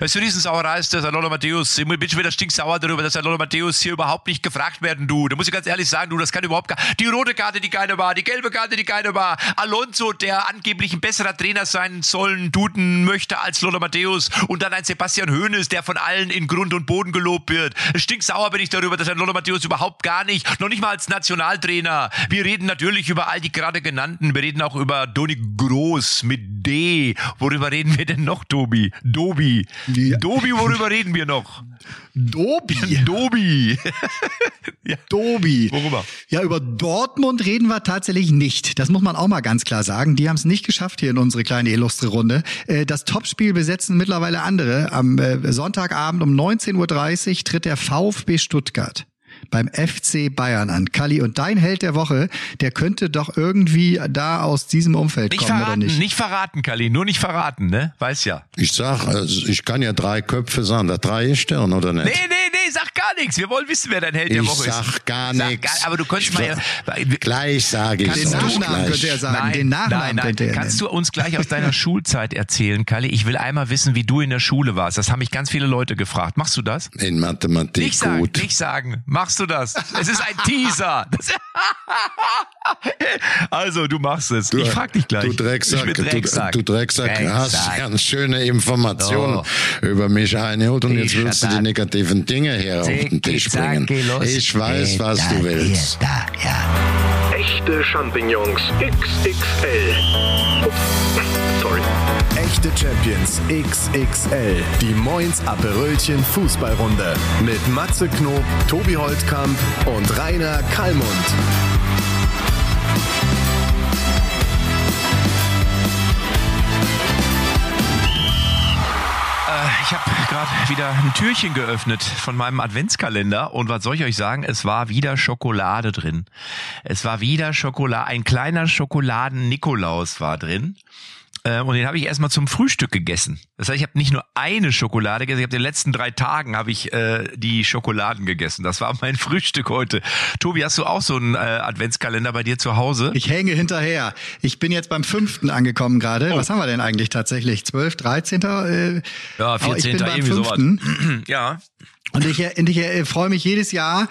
Es ist Riesensauerei ist, dass Lola Matthäus, ich bin schon wieder stinksauer darüber, dass Lola Matthäus hier überhaupt nicht gefragt werden, du. Da muss ich ganz ehrlich sagen, du, das kann überhaupt gar, die rote Karte, die keine war, die gelbe Karte, die keine war. Alonso, der angeblich ein besserer Trainer sein sollen, duden möchte als Lola Matthäus und dann ein Sebastian Hoeneß, der von allen in Grund und Boden gelobt wird. Stinksauer bin ich darüber, dass ein Lola Matthäus überhaupt gar nicht, noch nicht mal als Nationaltrainer. Wir reden natürlich über all die gerade genannten, wir reden auch über Doni Groß mit D. Worüber reden wir denn noch, Tobi? Dobi. Ja. Dobi, worüber reden wir noch? Dobi. Dobi. ja. Dobi. Worüber? Ja, über Dortmund reden wir tatsächlich nicht. Das muss man auch mal ganz klar sagen. Die haben es nicht geschafft hier in unsere kleine illustre Runde. Äh, Das Topspiel besetzen mittlerweile andere. Am äh, Sonntagabend um 19.30 Uhr tritt der VfB Stuttgart beim FC Bayern an. Kalli, und dein Held der Woche, der könnte doch irgendwie da aus diesem Umfeld Nicht kommen, oder verraten, nicht? nicht verraten, Kali. Nur nicht verraten, ne? Weiß ja. Ich sag, also ich kann ja drei Köpfe sagen. Das drei ist Stern, oder nicht? Nee, nee, nee, sag gar nichts. Wir wollen wissen, wer dein Held der Ich Woche ist. sag gar nichts. Aber du könntest Ich mal. Gleich sage ich Kannst Den Nachnamen gleich. könnte er sagen. Nein, Den Nachnamen nein, nein. könnte er Kannst nennen. du uns gleich aus deiner Schulzeit erzählen, Kalle? Ich will einmal wissen, wie du in der Schule warst. Das haben mich ganz viele Leute gefragt. Machst du das? In Mathematik Nicht sagen, gut. nicht sagen. Machst du das? Es ist ein Teaser. Das also, du machst es. ich frag dich gleich. Du Drecksack, Ich bin du, Drecksack. du Drecksack, hast Drecksack. ganz schöne Informationen über mich eingeholt und jetzt willst du die negativen Dinge hier auf den Tisch bringen. Ich weiß, was du willst. Echte Champignons XXL. Echte Champions XXL. Die Moins Aperölchen Fußballrunde. Mit Matze Knob, Tobi Holtkamp und Rainer Kallmund. Äh, Ich habe gerade wieder ein Türchen geöffnet von meinem Adventskalender und was soll ich euch sagen? Es war wieder Schokolade drin. Es war wieder Schokolade, ein kleiner Schokoladen-Nikolaus war drin. Äh, Und den habe ich erstmal zum Frühstück gegessen. Das heißt, ich habe nicht nur eine Schokolade gegessen, ich habe in den letzten drei Tagen habe ich äh, die Schokoladen gegessen. Das war mein Frühstück heute. Tobi, hast du auch so einen äh, Adventskalender bei dir zu Hause? Ich hänge hinterher. Ich bin jetzt beim fünften angekommen gerade. Was haben wir denn eigentlich tatsächlich? 12, 13. Äh, ja, aber ich 14. bin beim irgendwie sowas. fünften. Ja. Und ich, und ich äh, freue mich jedes Jahr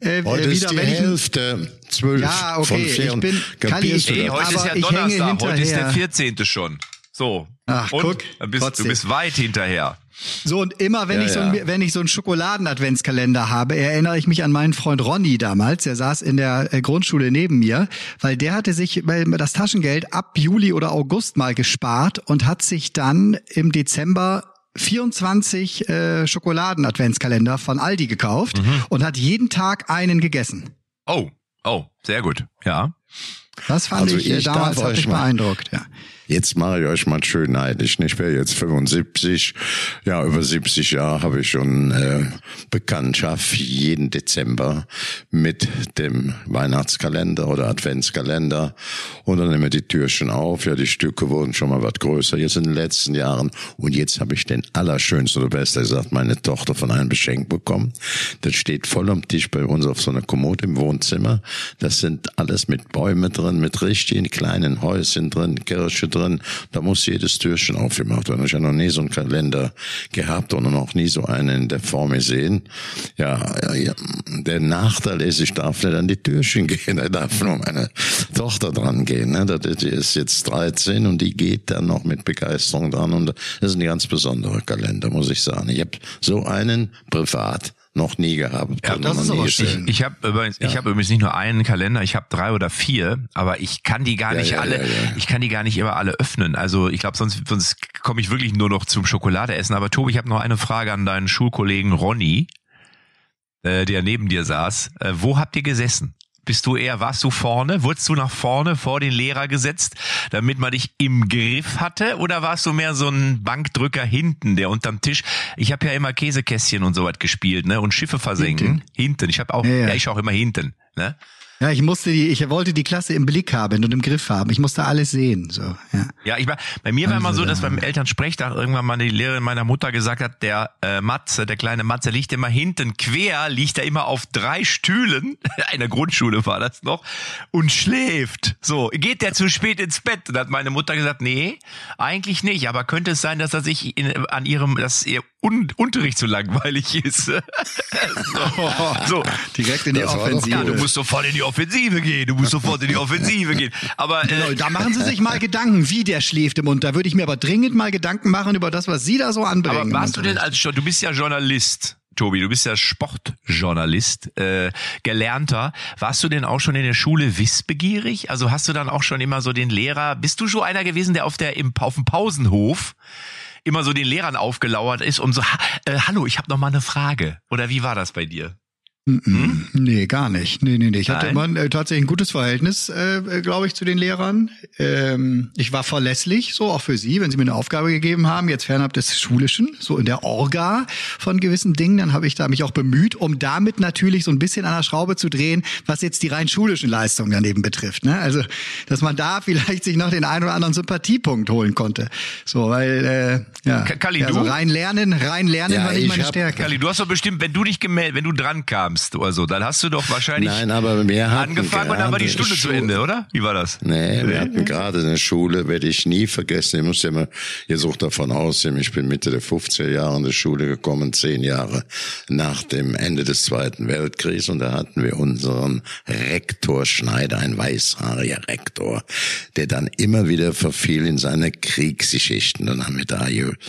äh, Heute wieder, ist die wenn ich Hälfte, zwölf Ja, okay, von ich vier. bin- Kalli, Kapierst ich du Ey, bin- heute ist aber ja ich Donnerstag, heute ist der hinterher. 14. schon. So. Ach, Und guck, Dann bist, du bist weit hinterher. So, und immer wenn Ja, ich so, ja. ein- wenn ich so einen Schokoladen-Adventskalender habe, erinnere ich mich an meinen Freund Ronny damals. Der saß in der äh, Grundschule neben mir, weil der hatte sich das Taschengeld ab Juli oder August mal gespart und hat sich dann im Dezember 24 äh, Schokoladen-Adventskalender von Aldi gekauft Mhm. und hat jeden Tag einen gegessen. Oh, oh, sehr gut. Ja. Das fand Also ich, äh, ich damals hat euch mich mal- beeindruckt. Ja. Jetzt mache ich euch mal schön neidisch. Ich wäre jetzt 75. Ja, über 70 Jahre habe ich schon äh, Bekanntschaft jeden Dezember mit dem Weihnachtskalender oder Adventskalender. Und dann nehmen wir die Türchen auf. Ja, die Stücke wurden schon mal was größer jetzt in den letzten Jahren. Und jetzt habe ich den allerschönsten oder besser gesagt meine Tochter von einem beschenkt bekommen. Das steht voll am Tisch bei uns auf so einer Kommode im Wohnzimmer. Das sind alles mit Bäumen drin, mit richtigen kleinen Häuschen drin, Kirche drin. Da muss jedes Türchen aufgemacht werden. Ich habe noch nie so einen Kalender gehabt und noch nie so einen in der Form gesehen. Ja, ja, der Nachteil ist, ich darf nicht an die Türchen gehen. Da darf nur meine Tochter dran gehen. Ne? Das- Die ist jetzt 13 und die geht dann noch mit Begeisterung dran. Und das ist ein ganz besonderer Kalender, muss ich sagen. Ich habe so einen privat noch nie gehabt. Ja, und das noch ist nie aber schön. Ich habe übrigens, ich habe übrigens nicht nur einen Kalender, ich habe drei oder vier, aber ich kann die gar Ja, nicht ja, alle, ja, ja. ich kann die gar nicht immer alle öffnen. Also ich glaube, sonst, sonst komme ich wirklich nur noch zum Schokolade essen. Aber Tobi, ich habe noch eine Frage an deinen Schulkollegen Ronny, äh, der neben dir saß. Äh, wo habt ihr gesessen? Bist du eher, warst du vorne? Wurdest du nach vorne vor den Lehrer gesetzt, damit man dich im Griff hatte? Oder warst du mehr so ein Bankdrücker hinten, der unterm Tisch? Ich habe ja immer Käsekästchen und sowas gespielt, ne? Und Schiffe versenken. Hinten. Ich habe auch, Ja, ja, ja. ich auch immer hinten. Ne? Ja, ich musste die, ich wollte die Klasse im Blick haben und im Griff haben. Ich musste alles sehen. So, ja. Ja, ich war, bei mir war immer so, dass da- beim Elternsprechtag irgendwann mal die Lehrerin meiner Mutter gesagt hat, der äh, Matze, der kleine Matze, liegt immer hinten quer, liegt er immer auf drei Stühlen, in der Grundschule war das noch, und schläft. So, geht der zu spät ins Bett? Und da hat meine Mutter gesagt, nee, eigentlich nicht, aber könnte es sein, dass er sich in, an ihrem, dass ihr Un Unterricht so langweilig ist. so, so. Direkt in die Offensive. Ja, du musst sofort in die Offensive gehen. Du musst sofort in die Offensive gehen. Aber Genau, äh, Da machen Sie sich mal Gedanken, wie der schläft im Mund. Da würde ich mir aber dringend mal Gedanken machen über das, was Sie da so anbringen. Aber warst du denn als Jo- du bist ja Journalist, Tobi, du bist ja Sportjournalist, äh, gelernter. Warst du denn auch schon in der Schule wissbegierig? Also hast du dann auch schon immer so den Lehrer, bist du so einer gewesen, der auf der im auf dem Pausenhof immer so den Lehrern aufgelauert ist, um so äh, hallo, ich habe noch mal eine Frage. Oder wie war das bei dir? Mm-mm. Nee, gar nicht. Nee, nee, nee. Ich hatte Nein? immer äh, tatsächlich ein gutes Verhältnis, äh, äh, glaube ich, zu den Lehrern. Ähm, ich war verlässlich, so auch für Sie, wenn Sie mir eine Aufgabe gegeben haben, jetzt fernab des Schulischen, so in der Orga von gewissen Dingen, dann habe ich da mich auch bemüht, um damit natürlich so ein bisschen an der Schraube zu drehen, was jetzt die rein schulischen Leistungen daneben betrifft. Ne? Also, dass man da vielleicht sich noch den einen oder anderen Sympathiepunkt holen konnte. So, weil, äh, ja, Ka- Kalli, ja, so du? rein lernen, rein lernen Ja, war nicht ich meine hab- Stärke. Kali, du hast doch bestimmt, wenn du dich gemeldet, wenn du dran kamst oder so, dann hast du doch wahrscheinlich Nein, aber wir hatten angefangen und dann war die Stunde zu Schule- Ende, oder? Wie war das? Nee, wir hatten gerade eine Schule, werde ich nie vergessen. Ich muss ja mal, ihr sucht davon aus, ich bin Mitte der 50er Jahre in die Schule gekommen, zehn Jahre nach dem Ende des Zweiten Weltkriegs. Und da hatten wir unseren Rektor Schneider, ein weißhaariger Rektor, der dann immer wieder verfiel in seine Kriegsgeschichten. Dann haben wir da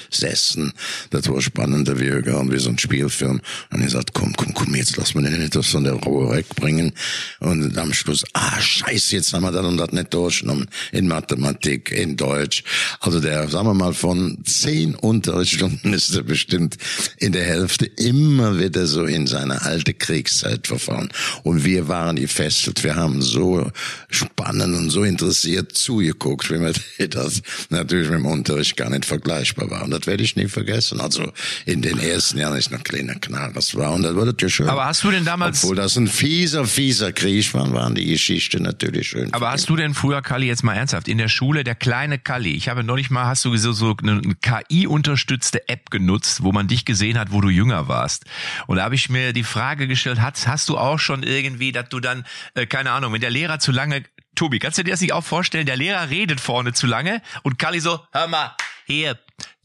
gesessen. Das war spannender wie irgendwie so ein Spielfilm. Und er sagt, komm, komm, komm, jetzt lass mal den etwas von der Ruhe wegbringen. Und am Schluss, ah, scheiße, jetzt haben wir das und das nicht durchgenommen. In Mathematik, in Deutsch. Also der, sagen wir mal, von zehn Unterrichtsstunden ist er bestimmt in der Hälfte immer wieder so in seine alte Kriegszeit verfahren. Und wir waren gefesselt. Wir haben so spannend und so interessiert zugeguckt, wie mir das natürlich mit dem Unterricht gar nicht vergleichbar war. Und das werde ich nie vergessen. Also in den ersten Jahren ist noch ein kleiner Knarres war. Und das wurde ja schön. Aber hast du denn damals Obwohl das ein fieser, fieser Krieg war, waren die Geschichte natürlich schön. Aber hast du denn früher, Kalli, jetzt mal ernsthaft, in der Schule, der kleine Kalli, ich habe neulich mal, hast du so, so eine KI-unterstützte App genutzt, wo man dich gesehen hat, wo du jünger warst. Und da habe ich mir die Frage gestellt, hast, hast du auch schon irgendwie, dass du dann, äh, keine Ahnung, wenn der Lehrer zu lange, Tobi, kannst du dir das nicht auch vorstellen, der Lehrer redet vorne zu lange und Kalli so, hör mal, hier,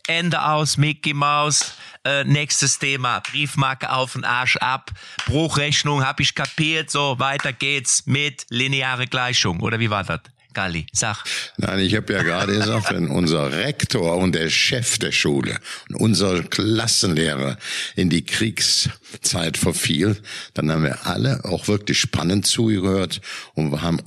Ende aus, Mickey Maus, äh, nächstes Thema, Briefmarke auf den Arsch ab, Bruchrechnung hab ich kapiert, so, weiter geht's mit lineare Gleichung. Oder wie war das? Galli, sag. Nein, ich habe ja gerade gesagt, wenn unser Rektor und der Chef der Schule und unser Klassenlehrer in die Kriegszeit verfiel, dann haben wir alle auch wirklich spannend zugehört und wir haben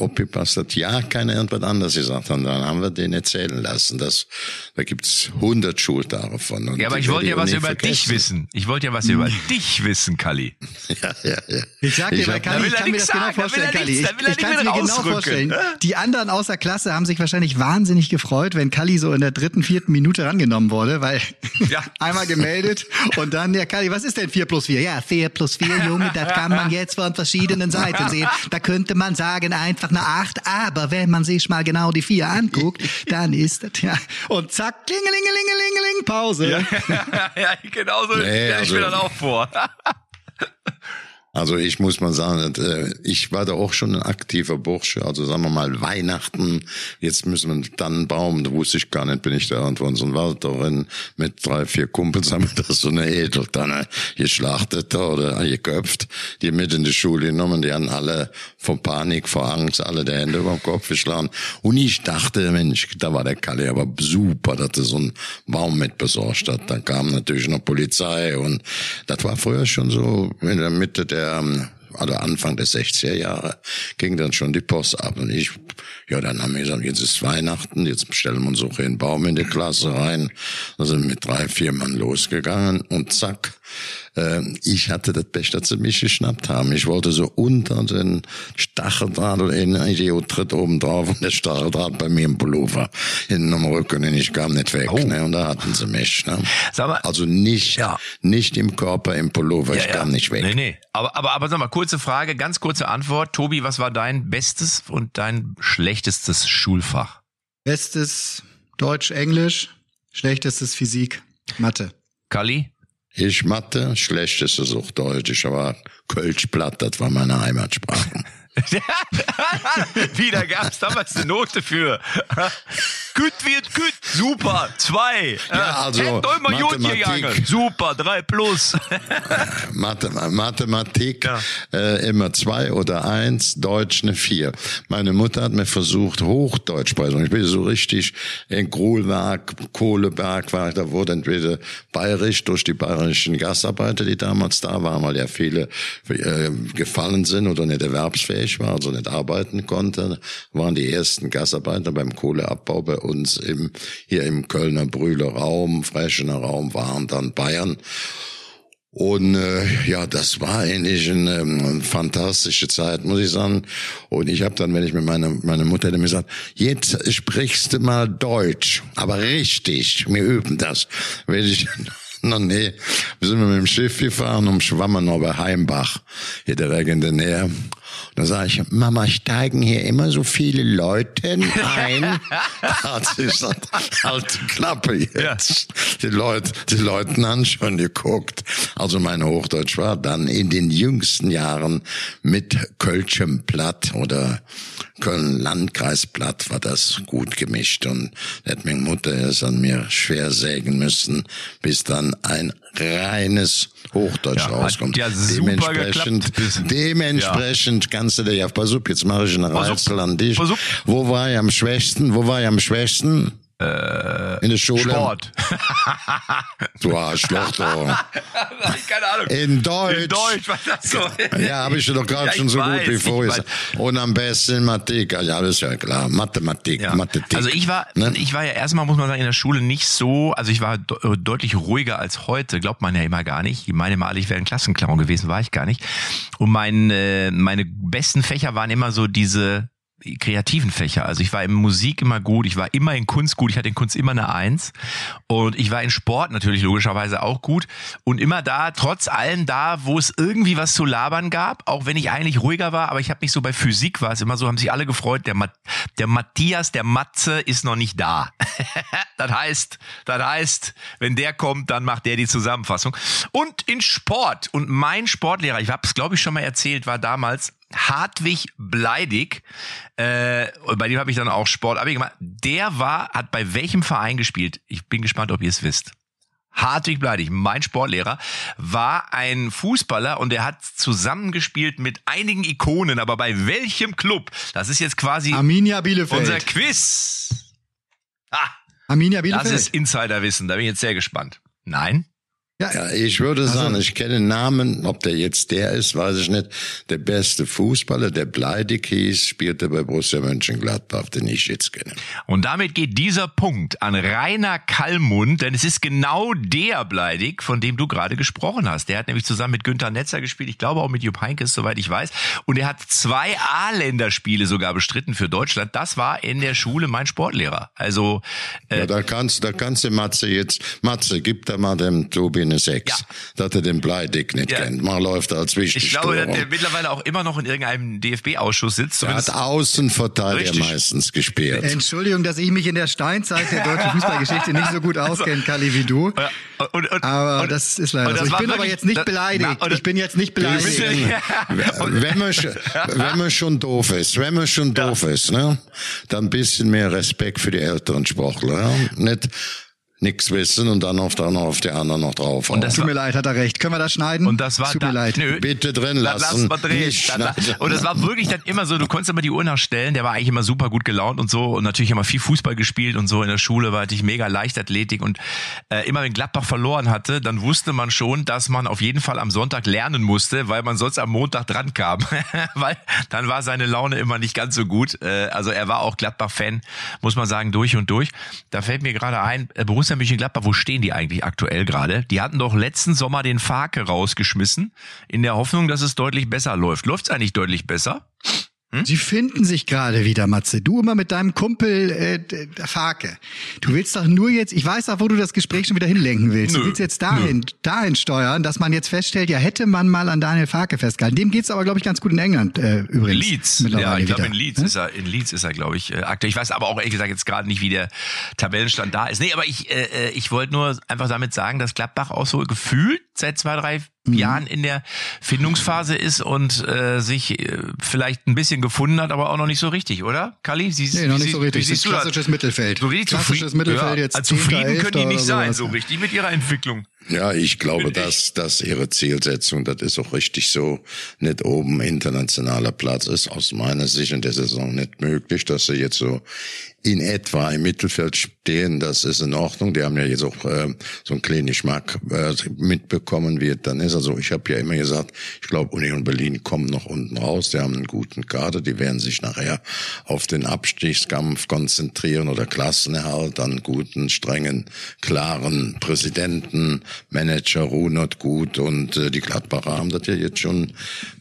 dass ja keiner irgendwas anderes gesagt hat. Und dann haben wir den erzählen lassen. Das, da gibt's hundert Schultage von. Und Ja, aber ich wollte ja was über dich vergessen. wissen. Ich wollte ja was über dich wissen, Kalli. Ja, ja, ja. Ich sag dir, Ich bei Kalli, ich kann mir das genau sagen, will vorstellen, Kalli. Ich, ich kann es mir genau vorstellen. Die anderen außer Klasse haben sich wahrscheinlich wahnsinnig gefreut, wenn Kalli so in der dritten, vierten Minute rangenommen wurde, weil Ja. einmal gemeldet und dann, ja Kalli, was ist denn 4 plus 4? Ja, 4 plus 4, Junge, das kann man jetzt von verschiedenen Seiten sehen. Da könnte man sagen, einfach eine 8, aber wenn man sich mal genau die 4 anguckt, dann ist das, ja. Und zack, klingelingelingelingeling, Pause. ja, genau so Nee, stell ich also- mir dann auch vor. Also ich muss mal sagen, äh, ich war da auch schon ein aktiver Bursche. Also sagen wir mal Weihnachten, jetzt müssen wir dann Baum, da wusste ich gar nicht, bin ich da irgendwo in so einem Wald drin mit drei, vier Kumpels haben wir da so eine Edeltanne geschlachtet oder geköpft, die mit in die Schule genommen, die haben alle vor Panik, vor Angst, alle die Hände über den Kopf geschlagen. Und ich dachte, Mensch, da war der Kalle aber super, dass er so einen Baum mit besorgt hat. Dann kam natürlich noch Polizei und das war früher schon so in der Mitte der also Anfang der 60er Jahre ging dann schon die Post ab und ich, ja, dann haben wir gesagt, jetzt ist Weihnachten, jetzt stellen wir uns auch einen Baum in die Klasse rein. Da sind wir mit drei, vier Mann losgegangen und zack, äh, ich hatte das Pech, dass sie mich geschnappt haben. Ich wollte so unter den Stacheldraht in Idiot tritt oben drauf und der Stacheldraht bei mir im Pullover hinten am Rücken und ich kam nicht weg. Oh. Ne? Und da hatten sie mich. Ne? Mal, Also nicht, Ja. nicht im Körper, im Pullover, ich kam nicht weg. Nee, nee. Aber, aber, aber sag mal, kurze Frage, ganz kurze Antwort. Tobi, was war dein bestes und dein schlechtestes Schulfach? Bestes Deutsch, Englisch, schlechtestes Physik, Mathe. Kali? Ich Mathe, schlechtestes auch Deutsch. Ich war Kölschplatt, das war meine Heimatsprache. Wieder gab's damals eine Note für. Gut wird gut. Super. Zwei. Ja, also, Mathematik. Super. Drei plus. Mathe, Mathematik Ja. äh, immer zwei oder eins, Deutsch eine vier. Meine Mutter hat mir versucht, Hochdeutsch beizubringen. Ich bin so richtig in Kohlwerk, Kohleberg war, ich, da wurde entweder bayerisch durch die bayerischen Gastarbeiter, die damals da waren, weil ja viele äh, gefallen sind oder nicht erwerbsfähig waren, also nicht arbeiten konnten, waren die ersten Gasarbeiter beim Kohleabbau bei uns im, hier im Kölner Brühler Raum, Freschener Raum waren dann Bayern. Und äh, ja, das war eigentlich eine, ähm, fantastische Zeit, muss ich sagen. Und ich habe dann, wenn ich mit meiner meine Mutter dann gesagt, jetzt sprichst du mal Deutsch, aber richtig, wir üben das. Wenn ich na nee, wir sind mit dem Schiff gefahren um Schwammenau bei Heimbach, hier direkt in der Nähe. Da sage ich, Mama, steigen hier immer so viele Leute ein? Hat sie gesagt, halt die Klappe jetzt. Die Leute, die Leute haben schon geguckt. Also mein Hochdeutsch war dann in den jüngsten Jahren mit Kölschem Platt oder Köln-Landkreis-Platt war das gut gemischt und hat meine Mutter es an mir schwer sägen müssen, bis dann ein reines Hochdeutsch Ja, rauskommt. ja super dementsprechend, geklappt. dementsprechend kannst du dir ja, pass auf, jetzt mache ich eine Pass auf, Rätsel an dich. Wo war ich am schwächsten? Wo war ich am schwächsten? In der Schule. Sport. Du Arschloch, du. Keine Ahnung. In Deutsch. In Deutsch war das so. Ja, habe ich doch gerade Ja, schon so weiß, gut wie vorher. Und am besten Mathematik. Ja, das ist ja klar. Mathematik, Ja. Mathematik. Also ich war, Ne? ich war ja erstmal, muss man sagen, in der Schule nicht so, also ich war de äh, deutlich ruhiger als heute, glaubt man ja immer gar nicht. Ich meine mal, ich wäre ein Klassenclown gewesen, war ich gar nicht. Und mein, äh, meine besten Fächer waren immer so diese kreativen Fächer. Also ich war in Musik immer gut, ich war immer in Kunst gut, ich hatte in Kunst immer eine Eins und ich war in Sport natürlich logischerweise auch gut und immer da, trotz allem da, wo es irgendwie was zu labern gab, auch wenn ich eigentlich ruhiger war, aber ich habe mich so bei Physik war es immer so, haben sich alle gefreut, der, Ma der Matthias, der Matze ist noch nicht da. das heißt, das heißt, wenn der kommt, dann macht der die Zusammenfassung. Und in Sport und mein Sportlehrer, ich habe es glaube ich schon mal erzählt, war damals Hartwig Bleidig, äh, bei dem habe ich dann auch Sport gemacht. Der war, hat bei welchem Verein gespielt? Ich bin gespannt, ob ihr es wisst. Hartwig Bleidig, mein Sportlehrer, war ein Fußballer und er hat zusammengespielt mit einigen Ikonen, aber bei welchem Club? Das ist jetzt quasi Arminia Bielefeld. unser Quiz. Ah, Arminia das Bielefeld. ist Insiderwissen, da bin ich jetzt sehr gespannt. Nein? Ja, ich würde sagen, ich kenne Namen, ob der jetzt der ist, weiß ich nicht. Der beste Fußballer, der Bleidig hieß, spielte bei Borussia Mönchengladbach, den ich jetzt kenne. Und damit geht dieser Punkt an Rainer Kallmund, denn es ist genau der Bleidig, von dem du gerade gesprochen hast. Der hat nämlich zusammen mit Günther Netzer gespielt, ich glaube auch mit Jupp Heynckes, soweit ich weiß. Und er hat zwei A-Länderspiele sogar bestritten für Deutschland. Das war in der Schule mein Sportlehrer. Also äh, Ja, da kannst, da kannst du Matze jetzt, Matze, gib da mal dem Tobi eine Sechs, Ja. dass er den Bleidig nicht Ja. kennt. Mal läuft als wichtig. ich glaube, dass der mittlerweile auch immer noch in irgendeinem DFB-Ausschuss sitzt. er hat Außenverteidiger Richtig. meistens gespielt. Entschuldigung, dass ich mich in der Steinzeit der deutschen Fußballgeschichte nicht so gut auskenne, Kali, wie du. Und, und, Aber und, das ist leider und so. das Ich bin aber jetzt nicht das- beleidigt. Na, ich bin jetzt nicht beleidigt. wenn man, schon- wenn man schon doof ist, wenn man schon doof ist, ne, dann ein bisschen mehr Respekt für die älteren Sportler. Ja? Nicht nichts wissen und dann auf, dann auf die anderen noch drauf. Und das Tut mir leid, hat er recht. Können wir das schneiden? Und das war Tut da, mir leid. Nö, Bitte drin La- lassen. Lass mal drehen. Und es war wirklich dann immer so, du konntest immer die Uhr nachstellen, der war eigentlich immer super gut gelaunt und so und natürlich immer viel Fußball gespielt und so in der Schule war ich mega Leichtathletik und äh, immer wenn Gladbach verloren hatte, dann wusste man schon, dass man auf jeden Fall am Sonntag lernen musste, weil man sonst am Montag dran kam, weil dann war seine Laune immer nicht ganz so gut. Äh, also er war auch Gladbach-Fan, muss man sagen, durch und durch. Da fällt mir gerade ein, äh, Borussia Borussia Mönchengladbach, wo stehen die eigentlich aktuell gerade? Die hatten doch letzten Sommer den Fake rausgeschmissen, in der Hoffnung, dass es deutlich besser läuft. Läuft es eigentlich deutlich besser? Hm? Sie finden sich gerade wieder, Matze. Du immer mit deinem Kumpel äh, Farke. Du willst doch nur jetzt, ich weiß auch, wo du das Gespräch schon wieder hinlenken willst. Nö, du willst jetzt dahin, nö. dahin steuern, dass man jetzt feststellt, ja, hätte man mal an Daniel Farke festgehalten. Dem geht's aber, glaube ich, ganz gut in England äh, übrigens. Leeds. Ja, ich glaube, in Leeds hm? ist er, in Leeds ist er, glaube ich, äh, aktuell. Ich weiß aber auch ehrlich gesagt jetzt gerade nicht, wie der Tabellenstand da ist. Nee, aber ich, äh, äh ich wollte nur einfach damit sagen, dass Gladbach auch so gefühlt seit zwei, drei. Jahren in der Findungsphase ist und äh, sich äh, vielleicht ein bisschen gefunden hat, aber auch noch nicht so richtig, oder? Kali? Sie, nee, noch nicht so richtig. Siehst klassisches Mittelfeld. So richtig klassisches Mittelfeld ja, jetzt. Also zufrieden können die nicht sein, so richtig mit ihrer Entwicklung. Ja, ich glaube, dass das ihre Zielsetzung, das ist auch richtig so, nicht oben internationaler Platz ist, aus meiner Sicht in der Saison nicht möglich, dass sie jetzt so in etwa im Mittelfeld stehen, das ist in Ordnung. Die haben ja jetzt auch äh, so einen kleinen Geschmack äh, mitbekommen, wie es dann ist. Also ich habe ja immer gesagt, ich glaube, Union Berlin kommt noch unten raus. Die haben einen guten Kader, die werden sich nachher auf den Abstiegskampf konzentrieren oder Klassenerhalt, dann guten, strengen, klaren Präsidenten, Manager Runert gut und äh, die Gladbacher haben das ja jetzt schon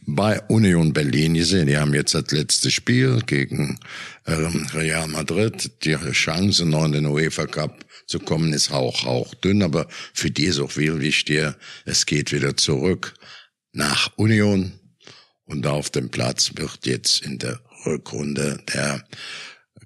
bei Union Berlin gesehen. Die haben jetzt das letzte Spiel gegen ähm, Real Madrid. Die Chance, noch in den UEFA Cup zu kommen, ist auch, auch dünn, aber für die ist auch wichtig, es geht wieder zurück nach Union und auf dem Platz wird jetzt in der Rückrunde der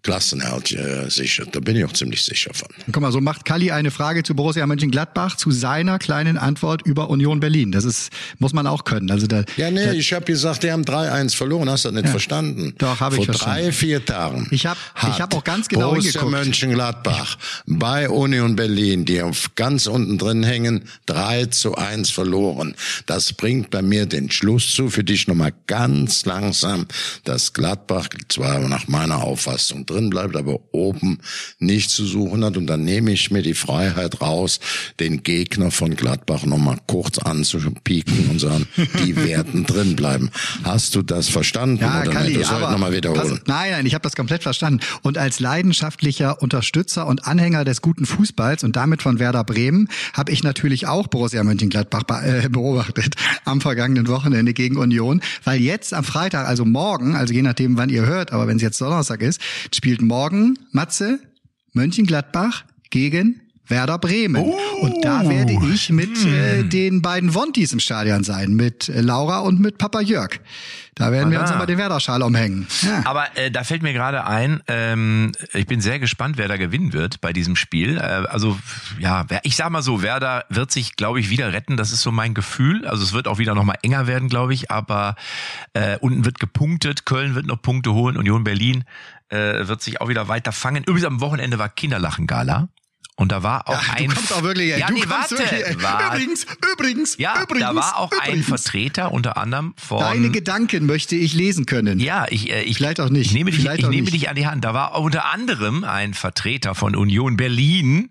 Klassenerhalt äh, sicher. Da bin ich auch ziemlich sicher von. Guck mal, so macht Kalli eine Frage zu Borussia Mönchengladbach zu seiner kleinen Antwort über Union Berlin. Das ist muss man auch können. Also da, ja, nee, da, ich habe gesagt, die haben 3-1 verloren. Hast du das nicht ja, verstanden? Doch, habe ich Vor verstanden. drei, vier Tagen. Ich habe ich hab auch ganz genau Borussia hingeguckt. Mönchengladbach bei Union Berlin, die auf ganz unten drin hängen, 3 zu 1 verloren. Das bringt bei mir den Schluss zu, für dich nochmal ganz langsam, dass Gladbach zwar nach meiner Auffassung drin bleibt, aber oben nicht zu suchen hat. Und dann nehme ich mir die Freiheit raus, den Gegner von Gladbach nochmal kurz anzupieken und sagen, die werden drin bleiben. Hast du das verstanden? Ja, oder Kalli, nicht? Das aber, nochmal wiederholen. Pass, nein, nein, ich habe das komplett verstanden. Und als leidenschaftlicher Unterstützer und Anhänger des guten Fußballs und damit von Werder Bremen habe ich natürlich auch Borussia Mönchengladbach äh, beobachtet am vergangenen Wochenende gegen Union, weil jetzt am Freitag, also morgen, also je nachdem, wann ihr hört, aber wenn es jetzt Donnerstag ist, spielt morgen Matze, Mönchengladbach gegen Werder Bremen. Oh. Und da werde ich mit hm. äh, den beiden Wontis im Stadion sein, mit äh, Laura und mit Papa Jörg. Da werden ah, wir uns aber den Werder-Schal umhängen. Ja. Aber äh, da fällt mir gerade ein, ähm, ich bin sehr gespannt, wer da gewinnen wird bei diesem Spiel. Äh, also ja, ich sag mal so, Werder wird sich, glaube ich, wieder retten. Das ist so mein Gefühl. Also es wird auch wieder nochmal enger werden, glaube ich. Aber äh, unten wird gepunktet, Köln wird noch Punkte holen, Union Berlin äh, wird sich auch wieder weiter fangen. Übrigens am Wochenende war Kinderlachen-Gala. Und da war auch ja, ein. Du kommst auch wirklich. Ja, du nee, warte. Wirklich, war, übrigens, übrigens, ja, übrigens. Da war auch übrigens. ein Vertreter unter anderem von. Deine Gedanken möchte ich lesen können. Ja, ich, äh, ich vielleicht auch nicht. Ich nehme dich, ich nehme nicht. dich an die Hand. Da war unter anderem ein Vertreter von Union Berlin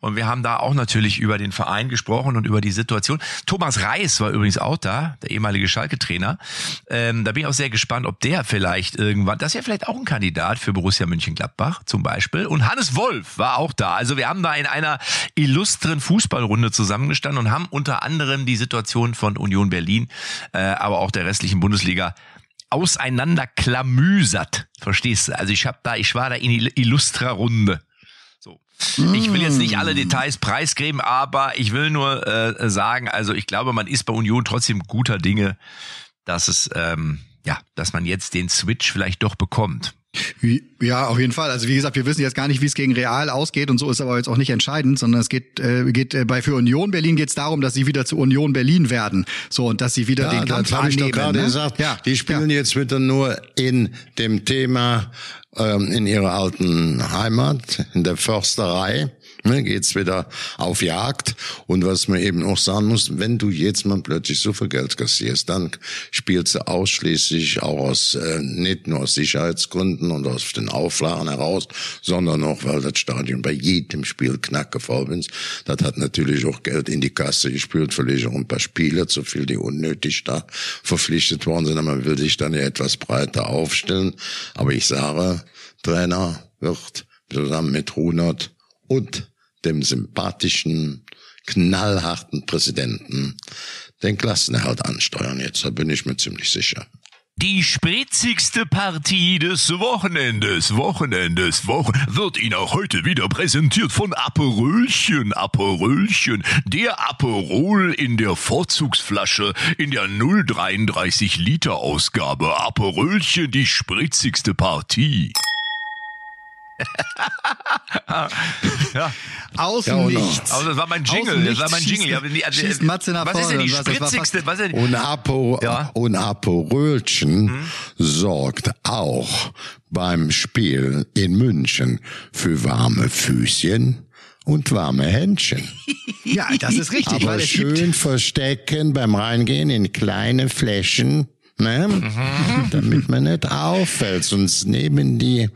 und wir haben da auch natürlich über den Verein gesprochen und über die Situation. Thomas Reis war übrigens auch da, der ehemalige Schalke-Trainer. Ähm, da bin ich auch sehr gespannt, ob der vielleicht irgendwann, das ist ja vielleicht auch ein Kandidat für Borussia Mönchengladbach zum Beispiel. Und Hannes Wolf war auch da. Also wir haben da in einer illustren Fußballrunde zusammengestanden und haben unter anderem die Situation von Union Berlin, äh, aber auch der restlichen Bundesliga auseinanderklamüsert. Verstehst du? Also ich hab da, ich war da in illustrer Runde. So. Ich will jetzt nicht alle Details preisgeben, aber ich will nur äh, sagen, also ich glaube, man ist bei Union trotzdem guter Dinge, dass es ähm, ja, dass man jetzt den Switch vielleicht doch bekommt. Ja, auf jeden Fall. Also wie gesagt, wir wissen jetzt gar nicht, wie es gegen Real ausgeht und so ist aber jetzt auch nicht entscheidend, sondern es geht äh, geht äh, bei für Union Berlin geht es darum, dass sie wieder zu Union Berlin werden. So und dass sie wieder ja, den Kampf das habe ich doch gerade ne? gesagt. Ja, die spielen ja. jetzt wieder nur in dem Thema ähm, in ihrer alten Heimat in der Försterei ne, geht's wieder auf Jagd. Und was man eben auch sagen muss, wenn du jetzt mal plötzlich so viel Geld kassierst, dann spielst du ausschließlich auch aus, äh, nicht nur aus Sicherheitsgründen und aus den Auflagen heraus, sondern auch, weil das Stadion bei jedem Spiel knackgefallen ist. Das hat natürlich auch Geld in die Kasse gespült, vielleicht auch ein paar Spieler zu viel, die unnötig da verpflichtet worden sind. Man will sich dann ja etwas breiter aufstellen. Aber ich sage, Trainer wird zusammen mit Runert und dem sympathischen, knallharten Präsidenten den Klassenerhalt ansteuern. Jetzt da bin ich mir ziemlich sicher. Die spritzigste Partie des Wochenendes, Wochenendes, Wochen wird Ihnen auch heute wieder präsentiert von Aperölchen, Aperölchen, der Aperol in der Vorzugsflasche in der 033 Liter Ausgabe. Aperölchen, die spritzigste Partie. Ja. Aus Ja, nichts. Also das war mein Jingle, das war mein Jingle. Ja, schießt- also, schießt Matze nach was ist denn die. Was, spritzigste, was ist denn, Und, Apo, Ja. und Aperölchen sorgt auch beim Spiel in München für warme Füßchen und warme Händchen. Ja, das ist richtig, Aber weil es gibt schön verstecken beim Reingehen in kleine Flächen, ne? Mhm. damit man nicht auffällt. Sonst nehmen die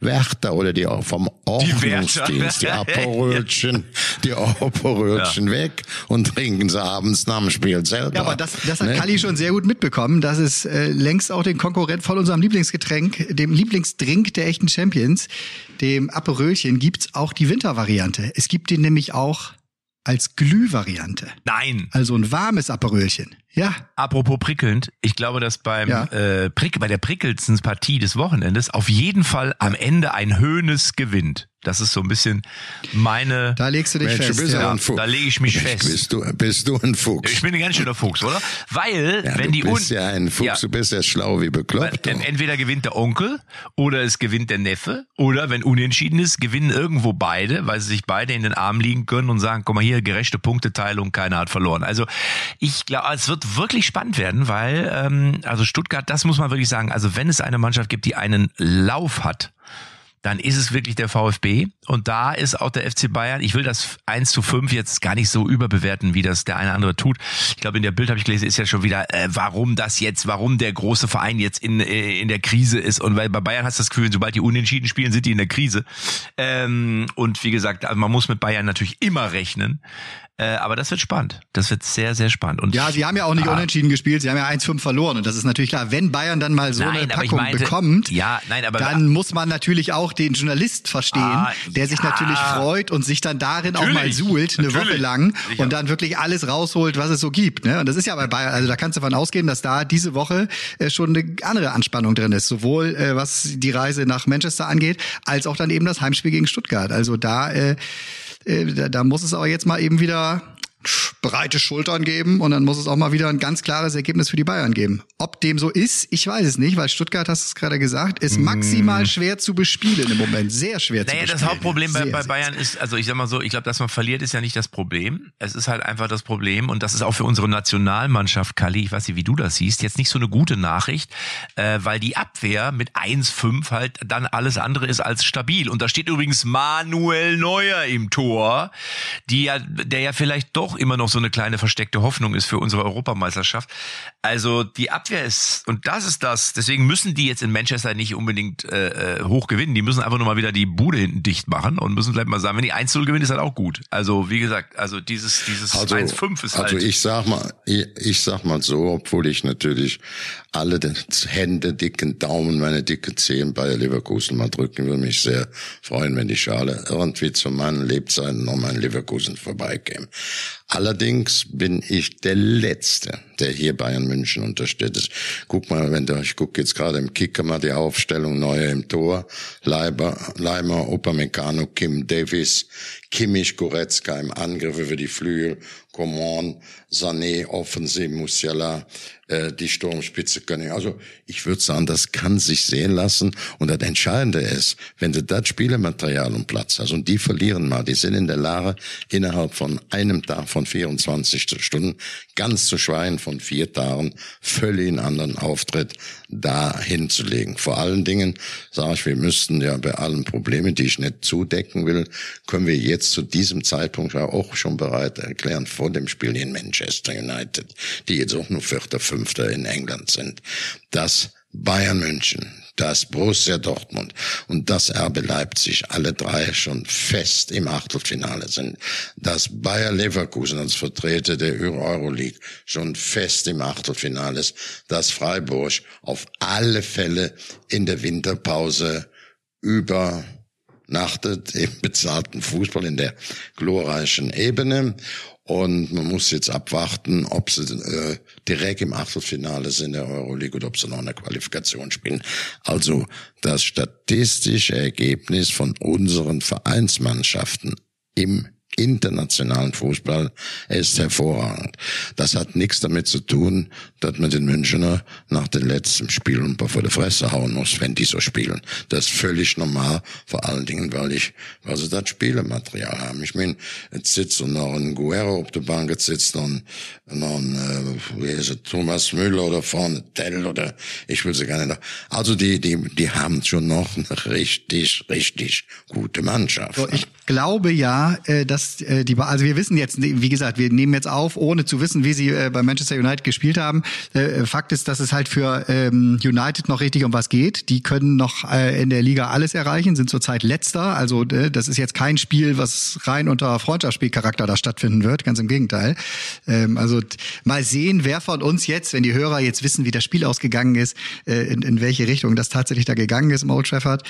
Wärter oder die vom Ordnungsdienst die. Aperölchen, die Aperölchen weg und trinken sie abends nach dem Spiel selber. Ja, aber das, das hat Ne? Kalli schon sehr gut mitbekommen, dass es äh, längst auch den Konkurrent von unserem Lieblingsgetränk, dem Lieblingsdrink der echten Champions, dem Aperölchen, gibt's auch die Wintervariante. Es gibt den nämlich auch als Glühvariante. nein. Also ein warmes Aperölchen. Ja, Apropos prickelnd, ich glaube, dass beim Ja. äh, Prick, bei der prickelndsten Partie des Wochenendes auf jeden Fall am Ende ein Höhnes gewinnt. Das ist so ein bisschen meine. da legst du dich Mensch, du fest. bist Ja. ein Fuchs. da lege ich mich fest. Bist du, bist du ein Fuchs? Ich bin ein ganz schöner Fuchs, oder? Weil, ja, wenn du die bist un ja ein Fuchs, Ja. du bist ja schlau wie Weil bekloppt. doch. entweder gewinnt der Onkel oder es gewinnt der Neffe oder wenn unentschieden ist, gewinnen irgendwo beide, weil sie sich beide in den Arm liegen können und sagen, guck mal hier, gerechte Punkteteilung, keiner hat verloren. Also ich glaube, es wird wirklich spannend werden, weil ähm, also Stuttgart, das muss man wirklich sagen, also wenn es eine Mannschaft gibt, die einen Lauf hat, dann ist es wirklich der VfB. Und da ist auch der FC Bayern. Ich will das 1 zu 5 jetzt gar nicht so überbewerten, wie das der eine andere tut. Ich glaube, in der Bild habe ich gelesen, ist ja schon wieder, äh, warum das jetzt, warum der große Verein jetzt in, äh, in der Krise ist. Und weil bei Bayern hast du das Gefühl, sobald die unentschieden spielen, sind die in der Krise. Ähm, und wie gesagt, also man muss mit Bayern natürlich immer rechnen. Äh, aber das wird spannend. Das wird sehr, sehr spannend. Und Ja, sie haben ja auch nicht Ah. unentschieden gespielt, sie haben ja 1-5 verloren und das ist natürlich klar, wenn Bayern dann mal so Nein, eine Packung meinte- bekommt, Ja, nein, aber- dann muss man natürlich auch den Journalist verstehen, Ah, der sich ja. natürlich freut und sich dann darin auch mal suhlt, eine. Woche lang Sicher. und dann wirklich alles rausholt, was es so gibt. Ne? Und das ist ja bei Bayern, also da kannst du davon ausgehen, dass da diese Woche äh, schon eine andere Anspannung drin ist, sowohl äh, was die Reise nach Manchester angeht, als auch dann eben das Heimspiel gegen Stuttgart. Also da, äh, da, da muss es aber jetzt mal eben wieder breite Schultern geben und dann muss es auch mal wieder ein ganz klares Ergebnis für die Bayern geben. Ob dem so ist, ich weiß es nicht, weil Stuttgart, hast du es gerade gesagt, ist maximal schwer zu bespielen im Moment. Sehr schwer zu Naja, bespielen. das Hauptproblem bei, Sehr, bei sehr, Bayern ist, also ich sag mal so, ich glaube, dass man verliert, ist ja nicht das Problem. Es ist halt einfach das Problem und das ist auch für unsere Nationalmannschaft, Kali, ich weiß nicht, wie du das siehst, jetzt nicht so eine gute Nachricht, äh, weil die Abwehr mit 1-5 halt dann alles andere ist als stabil. Und da steht übrigens Manuel Neuer im Tor, die ja, der ja vielleicht doch immer noch so eine kleine versteckte Hoffnung ist für unsere Europameisterschaft. Also die Abwehr ist, und das ist das, deswegen müssen die jetzt in Manchester nicht unbedingt äh, äh, hoch gewinnen. Die müssen einfach nur mal wieder die Bude hinten dicht machen und müssen vielleicht mal sagen, wenn die 1-0 gewinnen, ist halt auch gut. Also wie gesagt, also dieses, dieses Also, 1-5 ist also halt. ich sag mal, ich, ich sag mal so, obwohl ich natürlich alle Hände, dicken Daumen, meine dicke Zehen bei Leverkusen mal drücken, würde mich sehr freuen, wenn die Schale irgendwie zu meinen Lebzeiten noch mal in Leverkusen vorbeikäme. Allerdings bin ich der Letzte, der hier Bayern München unterstützt. Guck mal, wenn du, ich gucke jetzt gerade im Kicker mal die Aufstellung, neue im Tor, Leiber, Leimer, Upamecano, Kim Davis, Kimmich, Goretzka im Angriff über die Flügel, Coman, Sané, Offensiv, Musiala, äh, die Sturmspitze können. Also ich würde sagen, das kann sich sehen lassen. Und das Entscheidende ist, wenn du das Spielematerial und Platz hast und die verlieren mal, die sind in der Lage, innerhalb von einem Tag von 24 Stunden, ganz zu schweigen von vier Tagen, völlig einen anderen Auftritt da hinzulegen. Vor allen Dingen sage ich, wir müssten ja bei allen Problemen, die ich nicht zudecken will, können wir jetzt zu diesem Zeitpunkt ja auch schon bereit erklären, vor dem Spiel in Manchester United, die jetzt auch nur Vierter, Fünfter in England sind, dass Bayern München, das Borussia Dortmund und das RB Leipzig alle drei schon fest im Achtelfinale sind, dass Bayer Leverkusen als Vertreter der Euroleague schon fest im Achtelfinale ist, dass Freiburg auf alle Fälle in der Winterpause über nach dem bezahlten Fußball in der glorreichen Ebene. Und man muss jetzt abwarten, ob sie äh, direkt im Achtelfinale sind der Euroleague oder ob sie noch eine Qualifikation spielen. Also das statistische Ergebnis von unseren Vereinsmannschaften im internationalen Fußball ist hervorragend. Das hat nichts damit zu tun, dass man den Münchner nach dem letzten Spiel ein paar vor der Fresse hauen muss, wenn die so spielen. Das ist völlig normal, vor allen Dingen, weil ich, weil sie das Spielematerial haben. Ich meine, jetzt sitzt noch ein Guerrero auf der Bank, jetzt sitzt noch ein, noch ein äh, wie heißt es, Thomas Müller oder vorne Tell oder ich will sie gar nicht. Also die, die, die haben schon noch eine richtig, richtig gute Mannschaft. So, ich glaube ja, äh, dass äh, die, also wir wissen jetzt, wie gesagt, wir nehmen jetzt auf, ohne zu wissen, wie sie äh, bei Manchester United gespielt haben. Fakt ist, dass es halt für ähm, United noch richtig um was geht. Die können noch in der Liga alles erreichen, sind zurzeit letzter. Also das ist jetzt kein Spiel, was rein unter Freundschaftsspielcharakter da stattfinden wird. Ganz im Gegenteil. Ähm, also mal sehen, wer von uns jetzt, wenn die Hörer jetzt wissen, wie das Spiel ausgegangen ist, in, in welche Richtung das tatsächlich da gegangen ist im Old Trafford.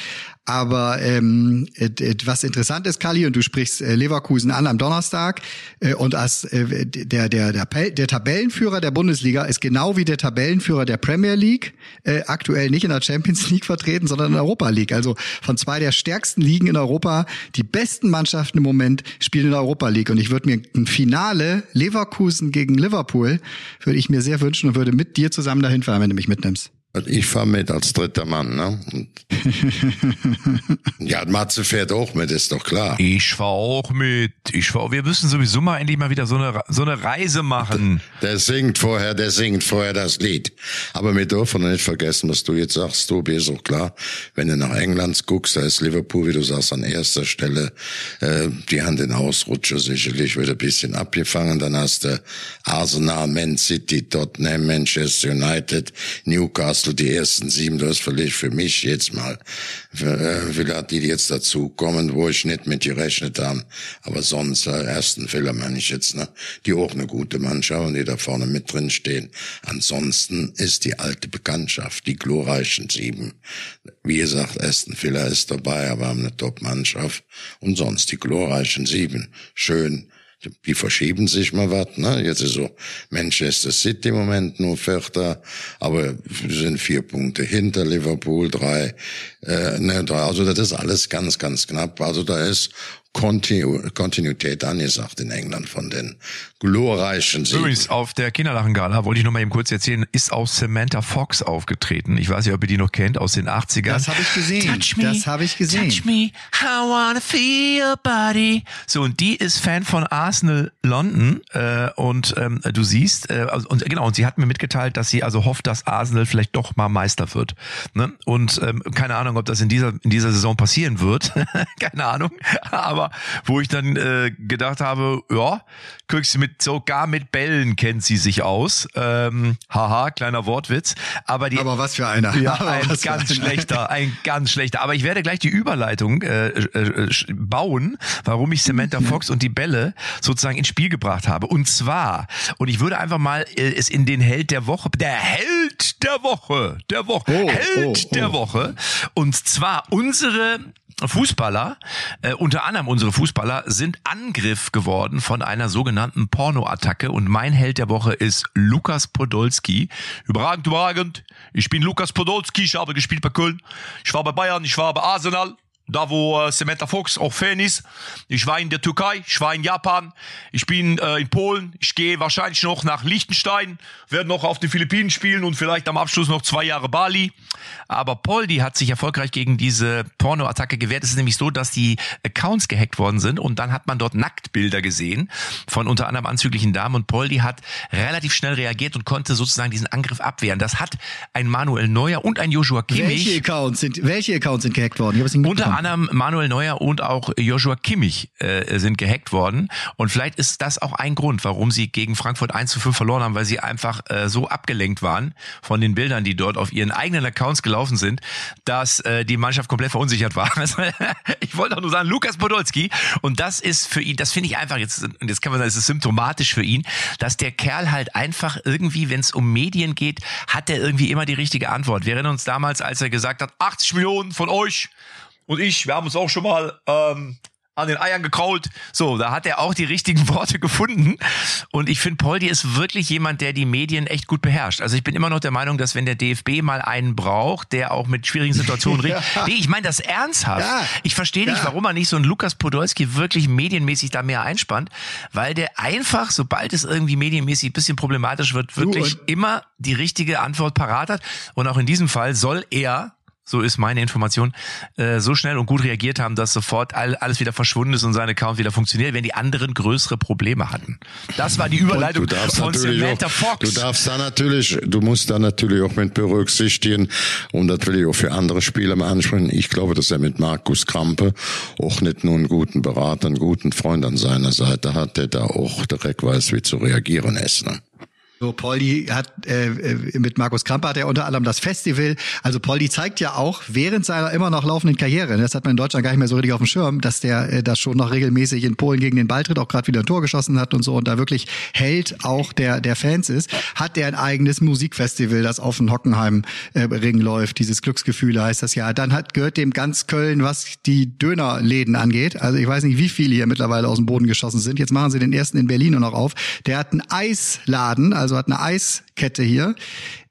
Aber ähm, äh, was interessant ist, Kali, und du sprichst äh, Leverkusen an am Donnerstag äh, und als äh, der, der, der, der Tabellenführer der Bundesliga ist genau wie der Tabellenführer der Premier League äh, aktuell nicht in der Champions League vertreten, sondern in der Europa League. Also von zwei der stärksten Ligen in Europa, die besten Mannschaften im Moment spielen in der Europa League. Und ich würde mir ein Finale Leverkusen gegen Liverpool, würde ich mir sehr wünschen und würde mit dir zusammen dahin fahren, wenn du mich mitnimmst. Ich fahre mit als dritter Mann, ne? ja, Matze fährt auch mit, ist doch klar. Ich fahr auch mit. Ich fahr, wir müssen sowieso mal endlich mal wieder so eine, so eine Reise machen. Der singt vorher, der singt vorher das Lied. Aber wir dürfen nicht vergessen, was du jetzt sagst, Tobi, ist auch klar. Wenn du nach England guckst, da ist Liverpool, wie du sagst, an erster Stelle. Äh, die haben den Ausrutscher sicherlich wieder ein bisschen abgefangen. Dann hast du Arsenal, Man City, Tottenham, Manchester United, Newcastle, die ersten sieben. Das verliere ich für mich jetzt mal. Vielleicht die, die jetzt dazu kommen, wo ich nicht mit gerechnet habe. Aber sonst, äh, ersten Fehler meine ich jetzt, ne? Die auch eine gute Mannschaft und die da vorne mit drin stehen. Ansonsten ist die alte Bekanntschaft, die glorreichen sieben. Wie gesagt, Aston Villa ist dabei, aber haben eine Top-Mannschaft. Und sonst die glorreichen sieben. Schön die verschieben sich mal was, ne? Jetzt ist so Manchester City im Moment nur Vierter, aber sind vier Punkte hinter Liverpool, drei, äh, ne, drei. Also das ist alles ganz, ganz knapp. Also da ist Kontinu Kontinuität angesagt in England von den glorreichen Siegen. Übrigens, auf der Kinderlachengala, wollte ich noch mal eben kurz erzählen, ist auch Samantha Fox aufgetreten. Ich weiß nicht, ob ihr die noch kennt, aus den 80ern. Das habe ich gesehen. Touch me, das habe ich gesehen. Touch me, I wanna feel your body. So, und die ist Fan von Arsenal London. Äh, und ähm, du siehst, äh, und genau, und sie hat mir mitgeteilt, dass sie also hofft, dass Arsenal vielleicht doch mal Meister wird. Ne? Und ähm, keine Ahnung, ob das in dieser, in dieser Saison passieren wird. keine Ahnung. Aber wo ich dann äh, gedacht habe, ja, kriegst du mit, sogar mit Bällen kennt sie sich aus. Ähm, haha, kleiner Wortwitz. Aber die, Aber was für einer. ja, Aber ein ganz schlechter, ein ganz schlechter. Aber ich werde gleich die Überleitung äh, äh, sch- bauen, warum ich Samantha Fox und die Bälle sozusagen ins Spiel gebracht habe. Und zwar, und ich würde einfach mal äh, es in den Held der Woche, der Held der Woche, der Woche, Oh, Held oh, der oh. Woche. Und zwar unsere Fußballer, äh, unter anderem unsere Fußballer, sind Angriff geworden von einer sogenannten Pornoattacke. Und mein Held der Woche ist Lukas Podolski. Überragend, überragend. Ich bin Lukas Podolski, ich habe gespielt bei Köln, ich war bei Bayern, ich war bei Arsenal, da wo äh, Samantha Fox auch Fan ist. Ich war in der Türkei, ich war in Japan, ich bin äh, in Polen, ich gehe wahrscheinlich noch nach Liechtenstein, werde noch auf den Philippinen spielen und vielleicht am Abschluss noch zwei Jahre Bali. Aber Poldi hat sich erfolgreich gegen diese Pornoattacke gewehrt. Es ist nämlich so, dass die Accounts gehackt worden sind und dann hat man dort Nacktbilder gesehen von unter anderem anzüglichen Damen und Poldi hat relativ schnell reagiert und konnte sozusagen diesen Angriff abwehren. Das hat ein Manuel Neuer und ein Joshua Kimmich Welche Accounts sind, welche Accounts sind gehackt worden? Ich habe es nicht. Anderem Manuel Neuer und auch Joshua Kimmich äh, sind gehackt worden. Und vielleicht ist das auch ein Grund, warum sie gegen Frankfurt 1 zu 5 verloren haben, weil sie einfach äh, so abgelenkt waren von den Bildern, die dort auf ihren eigenen Accounts gelaufen sind, dass äh, die Mannschaft komplett verunsichert war. ich wollte auch nur sagen, Lukas Podolski. Und das ist für ihn, das finde ich einfach jetzt, jetzt kann man sagen, es ist symptomatisch für ihn, dass der Kerl halt einfach irgendwie, wenn es um Medien geht, hat er irgendwie immer die richtige Antwort. Wir erinnern uns damals, als er gesagt hat, 80 Millionen von euch und ich, wir haben uns auch schon mal ähm, an den Eiern gekrault. So, da hat er auch die richtigen Worte gefunden. Und ich finde, Poldi ist wirklich jemand, der die Medien echt gut beherrscht. Also ich bin immer noch der Meinung, dass wenn der DFB mal einen braucht, der auch mit schwierigen Situationen redet. ja. Nee, ich meine das ernsthaft. Ja. Ich verstehe nicht, ja. warum man nicht so einen Lukas Podolski wirklich medienmäßig da mehr einspannt, weil der einfach, sobald es irgendwie medienmäßig ein bisschen problematisch wird, wirklich du, immer die richtige Antwort parat hat. Und auch in diesem Fall soll er so ist meine Information, äh, so schnell und gut reagiert haben, dass sofort all, alles wieder verschwunden ist und sein Account wieder funktioniert, wenn die anderen größere Probleme hatten. Das war die Überleitung von Samantha Fox. Du darfst da natürlich, du musst da natürlich auch mit berücksichtigen und das will ich auch für andere Spieler mal ansprechen. Ich glaube, dass er mit Markus Krampe auch nicht nur einen guten Berater, einen guten Freund an seiner Seite hat, der da auch direkt weiß, wie zu reagieren ist. Ne? So, Poldi hat äh, äh, mit Markus Krampe hat er unter anderem das Festival. Also Poldi zeigt ja auch während seiner immer noch laufenden Karriere, das hat man in Deutschland gar nicht mehr so richtig auf dem Schirm, dass der äh, das schon noch regelmäßig in Polen gegen den Ball tritt, auch gerade wieder ein Tor geschossen hat und so und da wirklich Held auch der der Fans ist. Hat der ein eigenes Musikfestival, das auf dem Hockenheim äh, Ring läuft. Dieses Glücksgefühle heißt das ja. Dann hat gehört dem ganz Köln, was die Dönerläden angeht. Also ich weiß nicht, wie viele hier mittlerweile aus dem Boden geschossen sind. Jetzt machen sie den ersten in Berlin noch auf. Der hat einen Eisladen. Also also hat eine Eiskette hier.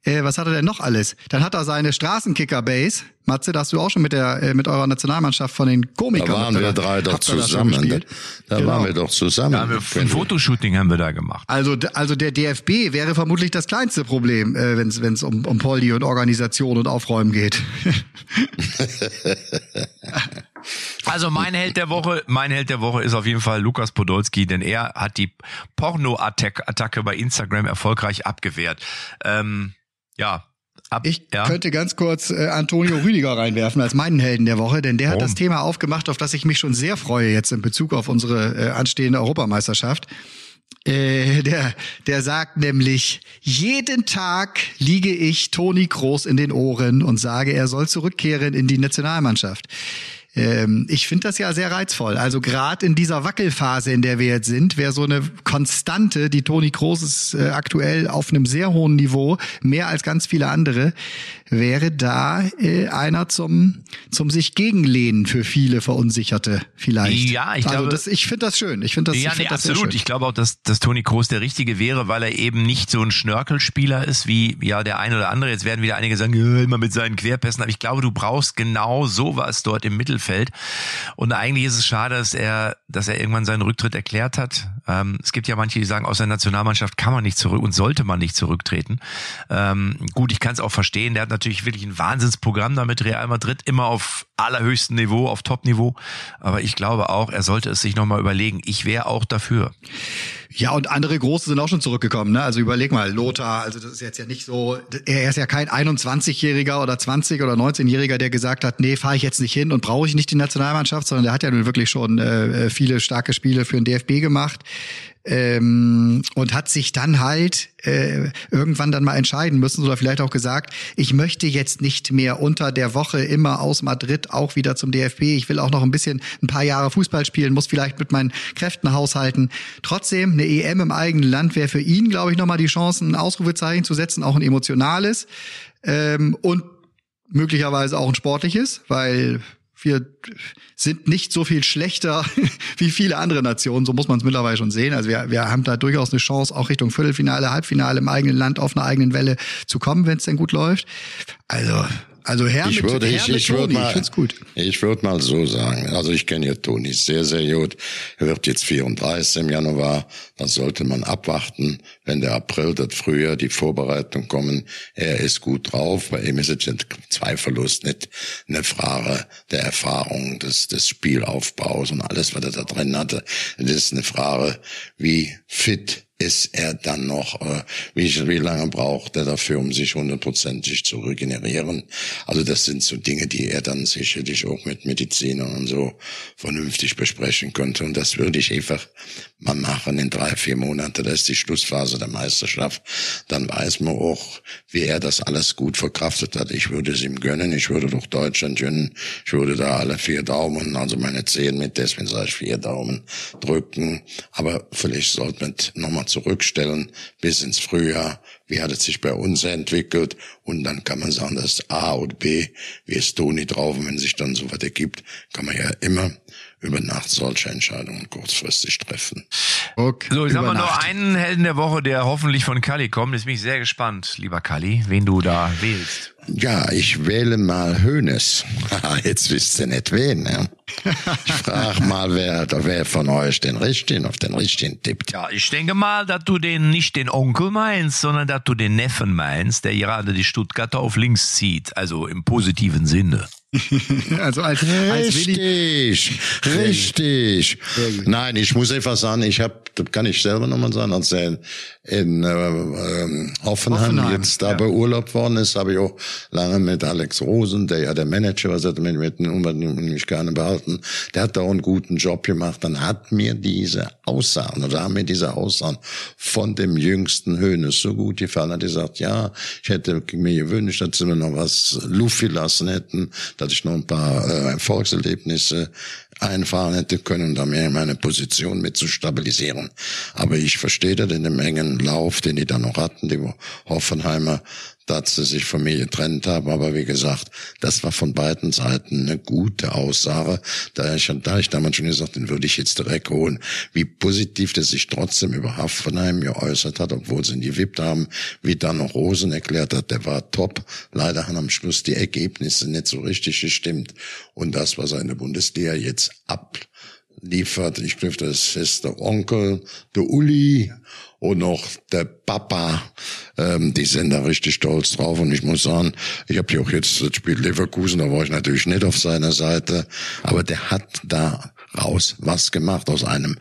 Äh, was hat er denn noch alles? Dann hat er seine Straßenkicker-Base. Matze, da hast du auch schon mit der äh, mit eurer Nationalmannschaft von den Komikern. Da waren wir drei doch zusammen. Da, da genau. waren wir doch zusammen. Da haben wir ein Fotoshooting haben wir da gemacht. Also also der DFB wäre vermutlich das kleinste Problem, äh, wenn es wenn es um um Poldi und Organisation und Aufräumen geht. Also mein Held der Woche, mein Held der Woche ist auf jeden Fall Lukas Podolski, denn er hat die Porno-Attacke bei Instagram erfolgreich abgewehrt. Ähm, ja, Ab, ich ja. könnte ganz kurz äh, Antonio Rüdiger reinwerfen als meinen Helden der Woche, denn der Warum? hat das Thema aufgemacht, auf das ich mich schon sehr freue jetzt in Bezug auf unsere äh, anstehende Europameisterschaft. Äh, der, der sagt nämlich, jeden Tag liege ich Toni Groß in den Ohren und sage, er soll zurückkehren in die Nationalmannschaft. Ähm, ich finde das ja sehr reizvoll. Also gerade in dieser Wackelphase, in der wir jetzt sind, wäre so eine Konstante, die Toni Kroos ist äh, aktuell auf einem sehr hohen Niveau, mehr als ganz viele andere, wäre da äh, einer zum zum sich gegenlehnen für viele Verunsicherte vielleicht. Ja, ich also glaube, das, ich finde das schön. Ich finde das, ja, ich find nee, das absolut. Ich glaube auch, dass, dass Toni Kroos der Richtige wäre, weil er eben nicht so ein Schnörkelspieler ist wie ja der eine oder andere. Jetzt werden wieder einige sagen, ja, immer mit seinen Querpässen. Aber ich glaube, du brauchst genau sowas dort im Mittelfeld. Und eigentlich ist es schade, dass er, dass er irgendwann seinen Rücktritt erklärt hat. Ähm, es gibt ja manche, die sagen, aus der Nationalmannschaft kann man nicht zurück und sollte man nicht zurücktreten. Ähm, gut, ich kann es auch verstehen. Der hat natürlich wirklich ein Wahnsinnsprogramm damit Real Madrid immer auf allerhöchstem Niveau, auf Top-Niveau. Aber ich glaube auch, er sollte es sich nochmal überlegen. Ich wäre auch dafür. Ja, und andere Große sind auch schon zurückgekommen. Ne? Also überleg mal, Lothar, also das ist jetzt ja nicht so, er ist ja kein 21-Jähriger oder 20 oder 19-Jähriger, der gesagt hat, nee, fahre ich jetzt nicht hin und brauche ich nicht die Nationalmannschaft, sondern der hat ja nun wirklich schon äh, viele starke Spiele für den DFB gemacht ähm, und hat sich dann halt äh, irgendwann dann mal entscheiden müssen oder vielleicht auch gesagt, ich möchte jetzt nicht mehr unter der Woche immer aus Madrid auch wieder zum DFB. Ich will auch noch ein bisschen ein paar Jahre Fußball spielen, muss vielleicht mit meinen Kräften haushalten. Trotzdem eine EM im eigenen Land wäre für ihn, glaube ich, nochmal die Chance, ein Ausrufezeichen zu setzen, auch ein emotionales ähm, und möglicherweise auch ein sportliches, weil wir sind nicht so viel schlechter wie viele andere Nationen, so muss man es mittlerweile schon sehen. Also wir, wir haben da durchaus eine Chance, auch Richtung Viertelfinale, Halbfinale im eigenen Land auf einer eigenen Welle zu kommen, wenn es denn gut läuft. Also also Herr ich mit, würde, Herr ich, ich würde mal, ich gut. Ich würde mal so sagen. Also ich kenne ja Toni sehr, sehr gut. Er wird jetzt 34 im Januar. Dann sollte man abwarten, wenn der April, das Frühjahr, die Vorbereitung kommen. Er ist gut drauf. Bei ihm ist es zweifellos nicht eine Frage der Erfahrung, des, des Spielaufbaus und alles, was er da drin hatte. Es ist eine Frage, wie fit ist er dann noch, äh, wie, wie lange braucht er dafür, um sich hundertprozentig zu regenerieren. Also das sind so Dinge, die er dann sicherlich auch mit Medizinern und so vernünftig besprechen könnte. Und das würde ich einfach mal machen in drei, vier Monate. Das ist die Schlussphase der Meisterschaft. Dann weiß man auch, wie er das alles gut verkraftet hat. Ich würde es ihm gönnen. Ich würde durch Deutschland gönnen. Ich würde da alle vier Daumen, also meine zehn mit, deswegen sage ich vier Daumen drücken. Aber vielleicht sollte man nochmal zurückstellen bis ins Frühjahr. Wie hat es sich bei uns entwickelt? Und dann kann man sagen, das ist A oder B. Wie ist Toni drauf? Und wenn sich dann so was ergibt, kann man ja immer über Nacht solche Entscheidungen kurzfristig treffen. Okay, so, jetzt haben wir noch einen Helden der Woche, der hoffentlich von Kali kommt. Jetzt bin ich sehr gespannt, lieber Kali, wen du da wählst. Ja, ich wähle mal Hönes. Jetzt wisst ihr nicht wen. Ne? Ich frage mal, wer, wer von euch den richtigen auf den richtigen tippt. Ja, ich denke mal, dass du den nicht den Onkel meinst, sondern dass du den Neffen meinst, der gerade die Stuttgarter auf links zieht. Also im positiven Sinne. also als, als richtig, richtig. Nein, ich muss einfach sagen, ich habe, das kann ich selber nochmal sagen, als er in äh, äh, Hoffenheim, Hoffenheim, jetzt da ja. beurlaubt worden ist, habe ich auch lange mit Alex Rosen, der ja der Manager war, hat mit, mit mich gerne behalten. Der hat da auch einen guten Job gemacht. Dann hat mir diese Aussagen oder haben mir diese Aussagen von dem jüngsten Höhnes so gut gefallen, hat gesagt, ja, ich hätte mir gewünscht, dass sie mir noch was Luft lassen hätten dass ich noch ein paar äh, Erfolgserlebnisse einfahren hätte können, um da mehr meine Position mit zu stabilisieren. Aber ich verstehe das in dem engen Lauf, den die da noch hatten, die Hoffenheimer, dass sie sich von mir getrennt haben. Aber wie gesagt, das war von beiden Seiten eine gute Aussage. Da ich, da ich damals schon gesagt, den würde ich jetzt direkt holen. Wie positiv der sich trotzdem über Hafenheim geäußert hat, obwohl sie ihn gewippt haben, wie dann noch Rosen erklärt hat, der war top. Leider haben am Schluss die Ergebnisse nicht so richtig gestimmt. Und das, was er in der Bundesliga jetzt abliefert, ich glaube, das ist der Onkel, der Uli, und noch der Papa, ähm, die sind da richtig stolz drauf. Und ich muss sagen, ich habe ja auch jetzt das Spiel Leverkusen, da war ich natürlich nicht auf seiner Seite, aber der hat da raus was gemacht aus einem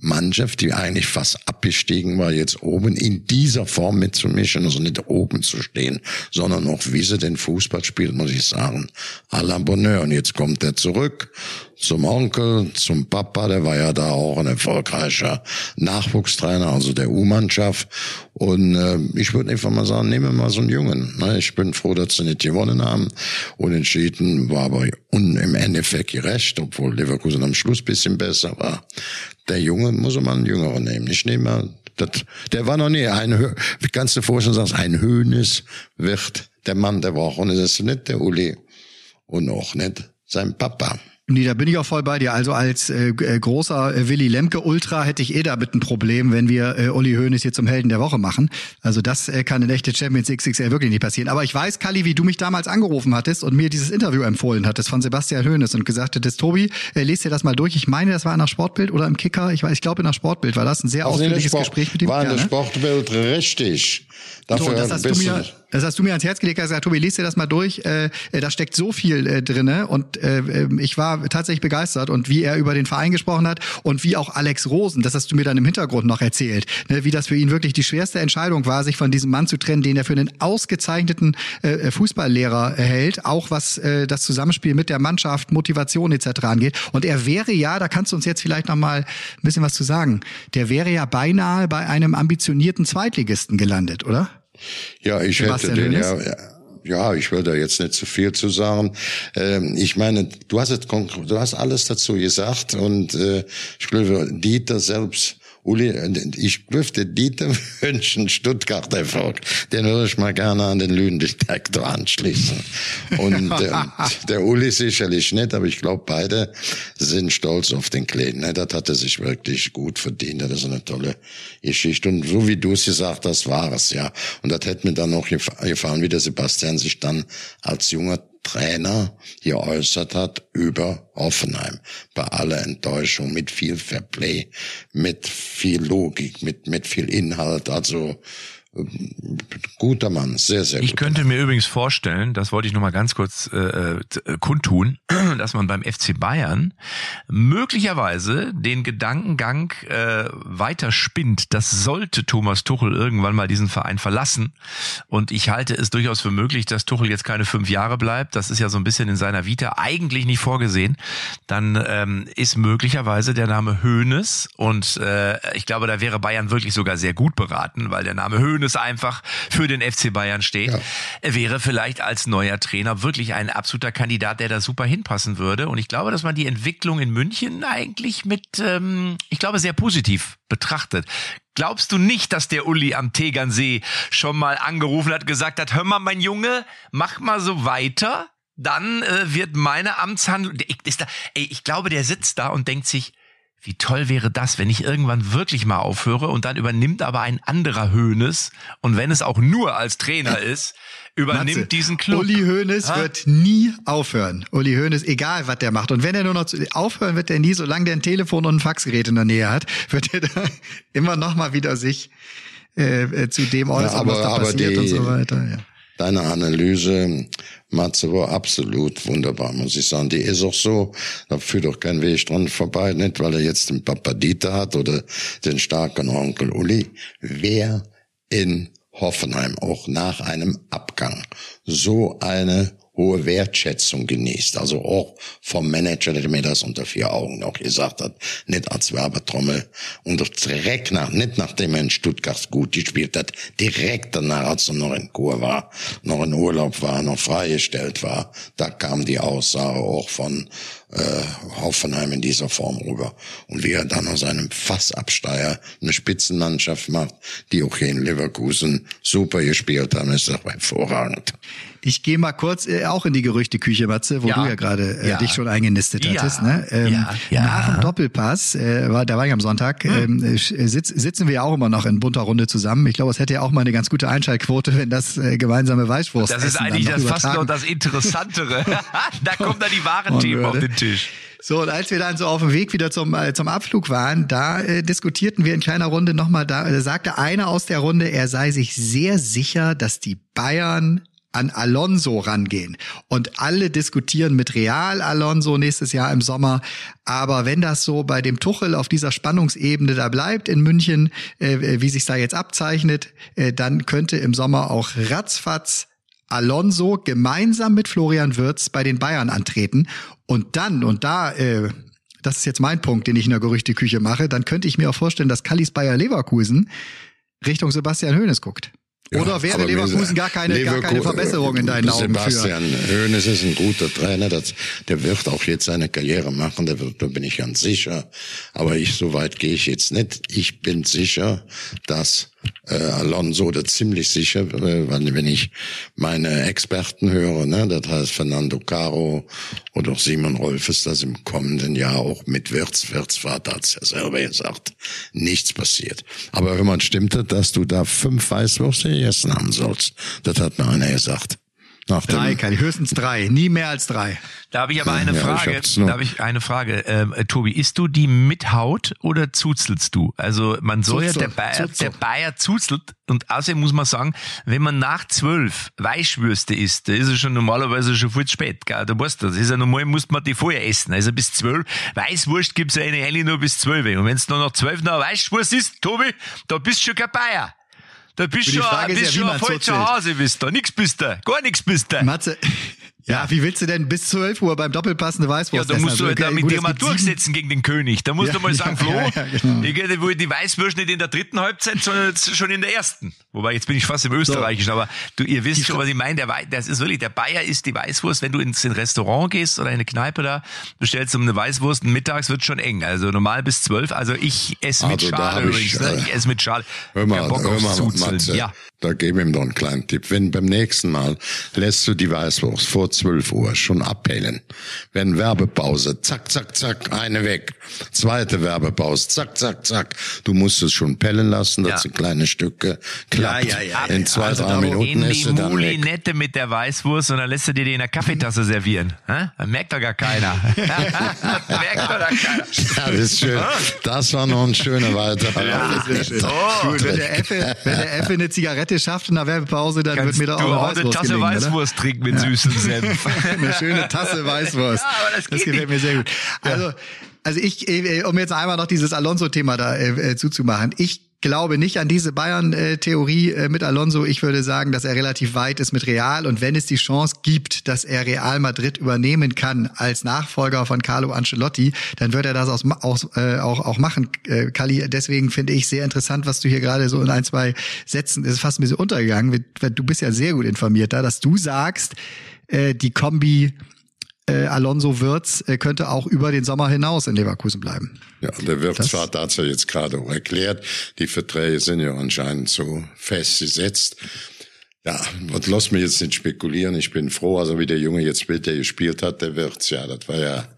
Mannschaft, die eigentlich fast abgestiegen war, jetzt oben in dieser Form mitzumischen, also nicht oben zu stehen, sondern auch wie sie den Fußball spielt, muss ich sagen, à la Bonheur. Und jetzt kommt er zurück zum Onkel, zum Papa, der war ja da auch ein erfolgreicher Nachwuchstrainer, also der U-Mannschaft. Und äh, ich würde einfach mal sagen, nehmen wir mal so einen Jungen. Ne? Ich bin froh, dass sie nicht gewonnen haben. Unentschieden war aber im Endeffekt gerecht, obwohl Leverkusen am Schluss bisschen besser war. Der Junge muss man einen Jüngeren nehmen. Ich nehme mal, das, der war noch nie ein, kannst du vorstellen, sagst, ein Höhnes wird der Mann der Woche. Und es ist nicht der Uli und auch nicht sein Papa. Nee, da bin ich auch voll bei dir. Also als äh, äh, großer äh, Willy Lemke Ultra hätte ich eh damit ein Problem, wenn wir äh, Uli Hoeneß hier zum Helden der Woche machen. Also das äh, kann in echte Champions XXL wirklich nicht passieren. Aber ich weiß, Kali, wie du mich damals angerufen hattest und mir dieses Interview empfohlen hattest von Sebastian Hoeneß und gesagt hattest, Tobi, äh, lest dir das mal durch. Ich meine, das war in der Sportbild oder im Kicker. Ich weiß, ich glaube in der Sportbild war das ein sehr also ausführliches Gespräch mit ihm. War in der ne? Sportbild richtig. Dafür so, das hast du mir, das hast du mir ans Herz gelegt, hast gesagt, Tobi, liest dir das mal durch. Äh, äh, da steckt so viel äh, drinne und äh, ähm, ich war tatsächlich begeistert und wie er über den Verein gesprochen hat und wie auch Alex Rosen, das hast du mir dann im Hintergrund noch erzählt, ne, wie das für ihn wirklich die schwerste Entscheidung war, sich von diesem Mann zu trennen, den er für einen ausgezeichneten äh, Fußballlehrer hält, auch was äh, das Zusammenspiel mit der Mannschaft, Motivation etc. angeht. Und er wäre ja, da kannst du uns jetzt vielleicht noch mal ein bisschen was zu sagen, der wäre ja beinahe bei einem ambitionierten Zweitligisten gelandet, oder? Ja, ich Sebastian hätte den ja, ja, ich will da jetzt nicht zu viel zu sagen. Ähm, ich meine, du hast, du hast alles dazu gesagt und äh, ich glaube, Dieter selbst Uli, ich dürfte Dieter wünschen, Stuttgart Erfolg. Den würde ich mal gerne an den Lügendetektor anschließen. Und äh, der Uli sicherlich nicht, aber ich glaube, beide sind stolz auf den Kleinen. Ne? Das hat er sich wirklich gut verdient. Das ist eine tolle Geschichte. Und so wie du es gesagt hast, war es, ja. Und das hätte mir dann noch gefallen, wie der Sebastian sich dann als junger Trainer geäußert hat über Hoffenheim. Bei aller Enttäuschung, mit viel Fairplay, mit viel Logik, mit, mit viel Inhalt. Also guter Mann, sehr, sehr gut. Ich könnte Mann. mir übrigens vorstellen, das wollte ich noch mal ganz kurz äh, äh, kundtun, dass man beim FC Bayern möglicherweise den Gedankengang äh, weiter spinnt. Das sollte Thomas Tuchel irgendwann mal diesen Verein verlassen. Und ich halte es durchaus für möglich, dass Tuchel jetzt keine fünf Jahre bleibt. Das ist ja so ein bisschen in seiner Vita eigentlich nicht vorgesehen. Dann ähm, ist möglicherweise der Name Hoeneß und äh, ich glaube, da wäre Bayern wirklich sogar sehr gut beraten, weil der Name Hoeneß Hoeneß einfach für den FC Bayern steht. Ja. Er wäre vielleicht als neuer Trainer wirklich ein absoluter Kandidat, der da super hinpassen würde. Und ich glaube, dass man die Entwicklung in München eigentlich mit, ähm, ich glaube, sehr positiv betrachtet. Glaubst du nicht, dass der Uli am Tegernsee schon mal angerufen hat, gesagt hat, hör mal, mein Junge, mach mal so weiter? Dann äh, wird meine Amtshandlung, ich, da, ey, ich glaube, der sitzt da und denkt sich, wie toll wäre das, wenn ich irgendwann wirklich mal aufhöre und dann übernimmt aber ein anderer Höhnes und wenn es auch nur als Trainer ist, übernimmt Matze, diesen Club. Uli Hoeneß Ha? wird nie aufhören. Uli Hoeneß, egal was der macht. Und wenn er nur noch zu, aufhören wird er nie, solange der ein Telefon und ein Faxgerät in der Nähe hat, wird er da immer noch mal wieder sich äh, äh, zu dem äußern, aber- was da passiert die- und so weiter. Ja. Deine Analyse, Matze, war absolut wunderbar, muss ich sagen. Die ist auch so, da führt auch kein Weg dran vorbei, nicht weil er jetzt den Papadita hat oder den starken Onkel Uli. Wer in Hoffenheim auch nach einem Abgang so eine hohe Wertschätzung genießt, also auch vom Manager, der mir das unter vier Augen auch gesagt hat, nicht als Werbetrommel und direkt nach, nicht nachdem er in Stuttgart gut gespielt hat, direkt danach, als er noch in Kur war, noch in Urlaub war, noch freigestellt war, da kam die Aussage auch von äh, Hoffenheim in dieser Form rüber. Und wie er dann aus einem Fassabsteiger eine Spitzenmannschaft macht, die auch hier in Leverkusen super gespielt haben, ist doch hervorragend. Ich gehe mal kurz äh, auch in die Gerüchteküche, Matze, wo Ja. du ja gerade äh, Ja. dich schon eingenistet Ja. hattest. Ne? Ähm, Ja. Ja. Nach dem Doppelpass, äh, war, da war ich am Sonntag, ähm, äh, sitz, sitzen wir ja auch immer noch in bunter Runde zusammen. Ich glaube, es hätte ja auch mal eine ganz gute Einschaltquote, wenn das äh, gemeinsame Weißwurst Das ist eigentlich das fast noch das Interessantere. da kommen dann die wahren Themen auf den Tisch. So, und als wir dann so auf dem Weg wieder zum, äh, zum Abflug waren, da äh, diskutierten wir in kleiner Runde nochmal, da äh, sagte einer aus der Runde, er sei sich sehr sicher, dass die Bayern an Alonso rangehen. Und alle diskutieren mit Real Alonso nächstes Jahr im Sommer. Aber wenn das so bei dem Tuchel auf dieser Spannungsebene da bleibt in München, äh, wie sich da jetzt abzeichnet, äh, dann könnte im Sommer auch ratzfatz Alonso gemeinsam mit Florian Wirtz bei den Bayern antreten. Und dann, und da, äh, das ist jetzt mein Punkt, den ich in der Gerüchteküche mache, dann könnte ich mir auch vorstellen, dass Kallis Bayer Leverkusen Richtung Sebastian Hoeneß guckt. Oder wäre Leverkusen gar keine, gar keine Verbesserung in deinen Augen? Sebastian Hoeneß ist ein guter Trainer, das, der wird auch jetzt seine Karriere machen, der wird, da bin ich ganz sicher. Aber ich, so weit gehe ich jetzt nicht. Ich bin sicher, dass äh, Alonso, oder ziemlich sicher, äh, weil wenn ich meine Experten höre, ne, das heißt Fernando Caro oder auch Simon Rolfes, dass im kommenden Jahr auch mit Wirtz, Wirtz Vater hat's ja selber gesagt, nichts passiert. Aber wenn man stimmte, dass du da fünf Weißwürste gegessen haben sollst, das hat mir einer gesagt. Nach Drei, Kalli, höchstens drei, nie mehr als drei. Da habe ich aber eine Ja, ich Frage. noch. Da habe ich eine Frage. Ähm, äh, Tobi, isst du die mit Haut oder zuzelst du? Also man soll ja Zuzel, der Bayer, Zuzel. der Bayer zuzelt und außerdem muss man sagen, wenn man nach zwölf Weißwürste isst, da ist es schon normalerweise schon viel zu spät. Gell? Du weißt das. Ist ja normal, muss man die vorher essen. Also bis zwölf. Weißwurst gibt's ja eigentlich nur bis zwölf. Und wenn es noch nach zwölf noch Weißwurst ist, Tobi, da bist du schon kein Bayer. Da bist du schon, bist ja, schon voll zu. Hause, bist du. Nix bist du. Gar nix bist du. Matze, ja, wie willst du denn bis 12 Uhr beim Doppelpass eine Weißwurst Ja, da essen? musst du Also, halt da okay, mit dir mal durchsetzen gegen den König. Da musst Ja, du mal sagen, ja, Flo, ja, ja, genau. ich wohl die Weißwurst nicht in der dritten Halbzeit, sondern jetzt schon in der ersten. Wobei, jetzt bin ich fast im Österreichischen, aber du, ihr wisst schon, was ich meine. Der das ist wirklich, der Bayer ist die Weißwurst. Wenn du ins Restaurant gehst oder in eine Kneipe da, bestellst du eine Weißwurst, mittags wird schon eng. Also normal bis zwölf. Also ich esse mit Also da Schale ich, übrigens. ne? äh, Ich esse mit Schale. Hör mal, Bock hör mal. Matze, Ja. da gebe ihm doch einen kleinen Tipp. Wenn beim nächsten Mal lässt du die Weißwurst vor 12 Uhr schon abhellen. Wenn Werbepause, zack, zack, zack, eine weg. Zweite Werbepause, zack, zack, zack. Du musst es schon pellen lassen, das Ja. sind kleine Stücke. Klappt. Ja, ja, ja, In ja. zwei, Also drei Minuten in ist die sie dann weg. Mulinette mit der Weißwurst und dann lässt du dir die in der Kaffeetasse servieren. Hä? Dann merkt doch gar keiner. merkt doch gar keiner. Ja, das ist schön. Das war noch ein schöner weiterer. Ja, sehr schön. Oh. Gut, wenn der Effe, wenn der Effe eine Zigarette schafft in der Werbepause, dann Kannst wird mir da auch eine eine Weißwurst Tasse gelingen, oder? Weißwurst trinken mit süßem Senf. eine schöne Tasse Weißwurst. Ja, aber das geht gefällt nicht. mir sehr gut. Also, also ich, äh, um jetzt einmal noch dieses Alonso-Thema da äh, äh, zuzumachen. Ich glaube nicht an diese Bayern-Theorie äh, mit Alonso. Ich würde sagen, dass er relativ weit ist mit Real. Und wenn es die Chance gibt, dass er Real Madrid übernehmen kann als Nachfolger von Carlo Ancelotti, dann wird er das aus, aus, äh, auch, auch machen, äh, Kali. Deswegen finde ich sehr interessant, was du hier gerade so in ein, zwei Sätzen, ist fast ein bisschen untergegangen. Du bist ja sehr gut informiert da, dass du sagst, äh, die Kombi äh, Alonso Wirtz äh, könnte auch über den Sommer hinaus in Leverkusen bleiben. Ja, der Wirtz das, hat ja jetzt gerade auch erklärt, die Verträge sind ja anscheinend so festgesetzt. Ja, und lass mich jetzt nicht spekulieren. Ich bin froh, also wie der Junge jetzt später gespielt hat, der Wirtz, ja, das war ja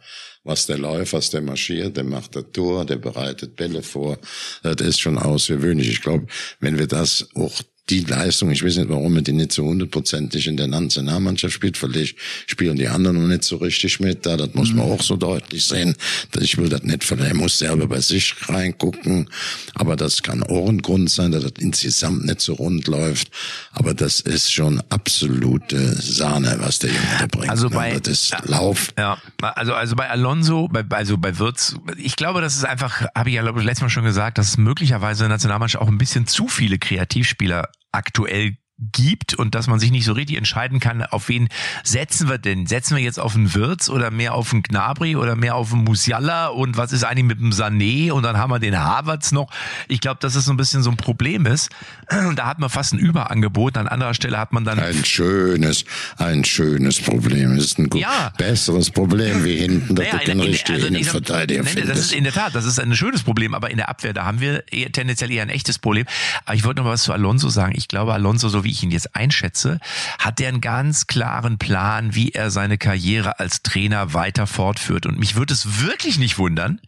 was der läuft, was der marschiert, der macht das Tor, der bereitet Bälle vor. Das ist schon außergewöhnlich. Ich glaube, wenn wir das auch die Leistung, ich weiß nicht, warum er die nicht so hundertprozentig in der Nationalmannschaft spielt, vielleicht spielen die anderen noch nicht so richtig mit, da, das muss man mhm. auch so deutlich sehen. Ich will das nicht verlieren, er muss selber bei sich reingucken, aber das kann auch ein Grund sein, dass das insgesamt nicht so rund läuft, aber das ist schon absolute Sahne, was der Junge da bringt. Also ne? bei, das ist Lauf. Ja, also, also bei Alonso, bei, also bei Wirtz, ich glaube, das ist einfach, habe ich ja glaube ich letztes Mal schon gesagt, dass möglicherweise in der Nationalmannschaft auch ein bisschen zu viele Kreativspieler aktuell gibt und dass man sich nicht so richtig entscheiden kann, auf wen setzen wir denn? Setzen wir jetzt auf einen Wirtz oder mehr auf einen Gnabry oder mehr auf einen Musiala und was ist eigentlich mit dem Sané und dann haben wir den Havertz noch. Ich glaube, dass es so ein bisschen so ein Problem ist. Da hat man fast ein Überangebot, an anderer Stelle hat man dann ein schönes, ein schönes Problem. Es ist ein gut, ja. besseres Problem wie hinten, dass naja, du den richtigen also Verteidiger nein, findest. Das ist in der Tat, das ist ein schönes Problem, aber in der Abwehr, da haben wir eher, tendenziell eher ein echtes Problem. Aber ich wollte noch was zu Alonso sagen. Ich glaube, Alonso, so wie ich ihn jetzt einschätze, hat er einen ganz klaren Plan, wie er seine Karriere als Trainer weiter fortführt. Und mich würde es wirklich nicht wundern,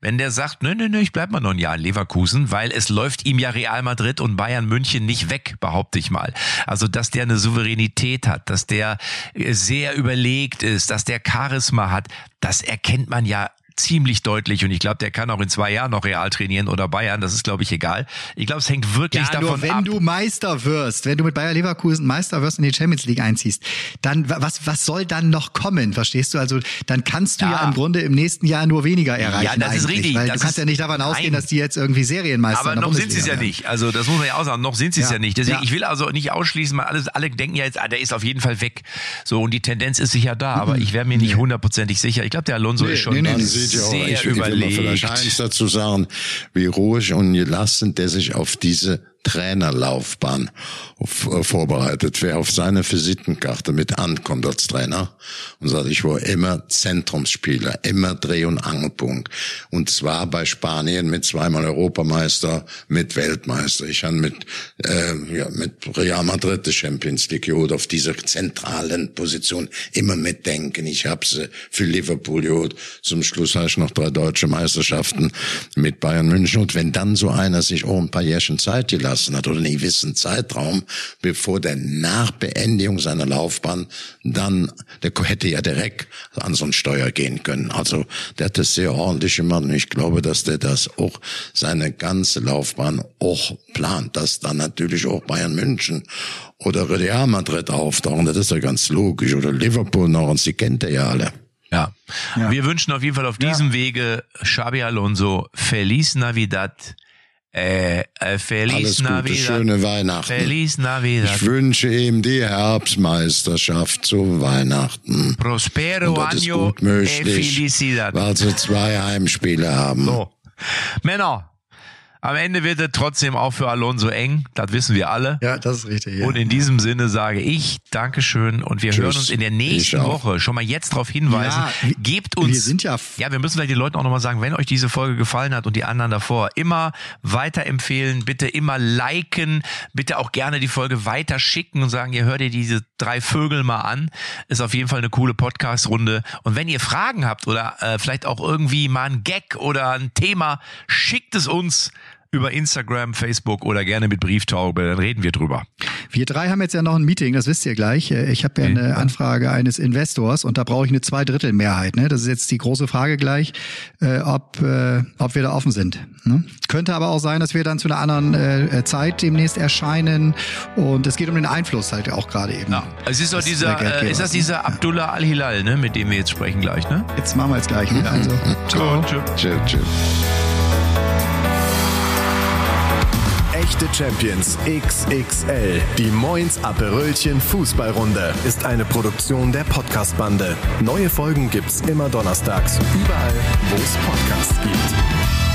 wenn der sagt, nö, nö, nö, ich bleib mal noch ein Jahr in Leverkusen, weil es läuft ihm ja Real Madrid und Bayern München nicht weg, behaupte ich mal. Also, dass der eine Souveränität hat, dass der sehr überlegt ist, dass der Charisma hat, das erkennt man ja ziemlich deutlich und ich glaube, der kann auch in zwei Jahren noch Real trainieren oder Bayern, das ist glaube ich egal. Ich glaube, es hängt wirklich ja, davon nur wenn ab. du Meister wirst, wenn du mit Bayer Leverkusen Meister wirst und in die Champions League einziehst, dann was was soll dann noch kommen, verstehst du? Also, dann kannst du ja, ja im Grunde im nächsten Jahr nur weniger erreichen. Ja, das ist richtig. Weil das du kannst ja nicht davon ausgehen, nein. dass die jetzt irgendwie Serienmeister Aber noch sind sie es ja nicht. Also, das muss man ja auch sagen, noch sind sie es ja. ja. nicht. Deswegen, ich will also nicht ausschließen, weil alles, alle denken ja jetzt, ah, der ist auf jeden Fall weg. So, und die Tendenz ist sicher da, aber mhm. ich wäre mir nicht hundertprozentig sicher. Ich glaube, der Alonso nee, ist schon nee, nee, sehr über überlegt. Vielleicht eins dazu sagen, wie ruhig und gelassen der sich auf diese Trainerlaufbahn vorbereitet. Wer auf seine Visitenkarte mit ankommt als Trainer und sagt, ich war immer Zentrumsspieler, immer Dreh- und Angelpunkt. Und zwar bei Spanien mit zweimal Europameister, mit Weltmeister. Ich habe mit, äh, ja, mit Real Madrid die Champions League geholt, auf dieser zentralen Position immer mitdenken. Ich habe sie für Liverpool geholt. Zum Schluss habe ich noch drei deutsche Meisterschaften mit Bayern München. Und wenn dann so einer sich auch ein paar Jährchen Zeit gelassen gelassen hat oder einen gewissen Zeitraum, bevor der nach Beendigung seiner Laufbahn dann, der hätte ja direkt an so ein Steuer gehen können. Also der hat das sehr ordentlich gemacht und ich glaube, dass der das auch seine ganze Laufbahn auch plant, dass dann natürlich auch Bayern München oder Real Madrid auftauchen, das ist ja ganz logisch, oder Liverpool noch, und sie kennt er ja alle. Ja. ja. Wir wünschen auf jeden Fall auf diesem ja. Wege Xabi Alonso Feliz Navidad äh, äh, Feliz Alles Gute, Navidad. schöne Weihnachten. Feliz Navidad. Ich wünsche ihm die Herbstmeisterschaft zu Weihnachten. Prospero Und das ist gut möglich, e felicidad. weil sie zwei Heimspiele haben. So. Männer, am Ende wird es trotzdem auch für Alonso eng, das wissen wir alle. Ja, das ist richtig. Ja. Und in diesem Sinne sage ich Dankeschön und wir Tschüss. hören uns in der nächsten Woche schon mal jetzt darauf hinweisen. Ja, Gebt uns. Wir sind ja. Ja, wir müssen vielleicht den Leuten auch nochmal sagen, wenn euch diese Folge gefallen hat und die anderen davor, immer weiterempfehlen, bitte immer liken, bitte auch gerne die Folge weiterschicken und sagen, ihr hört ihr diese drei Vögel mal an. Ist auf jeden Fall eine coole Podcast-Runde. Und wenn ihr Fragen habt oder äh, vielleicht auch irgendwie mal ein Gag oder ein Thema, schickt es uns über Instagram, Facebook oder gerne mit Brieftaube, dann reden wir drüber. Wir drei haben jetzt ja noch ein Meeting, das wisst ihr gleich. Ich habe ja eine Anfrage eines Investors und da brauche ich eine Zweidrittelmehrheit. Ne? Das ist jetzt die große Frage gleich, äh, ob, äh, ob wir da offen sind. Ne? Könnte aber auch sein, dass wir dann zu einer anderen äh, Zeit demnächst erscheinen und es geht um den Einfluss halt auch gerade eben. Ja. Es ist doch dieser, äh, ist das dieser Abdullah Al-Hilal, ne, mit dem wir jetzt sprechen gleich, ne? Jetzt machen wir jetzt gleich. Ne? Also, ciao. Tschüss. Tschüss. Echte Champions XXL. Die Moins Aperölchen Fußballrunde ist eine Produktion der Podcastbande. Neue Folgen gibt's immer donnerstags, überall, wo es Podcasts gibt.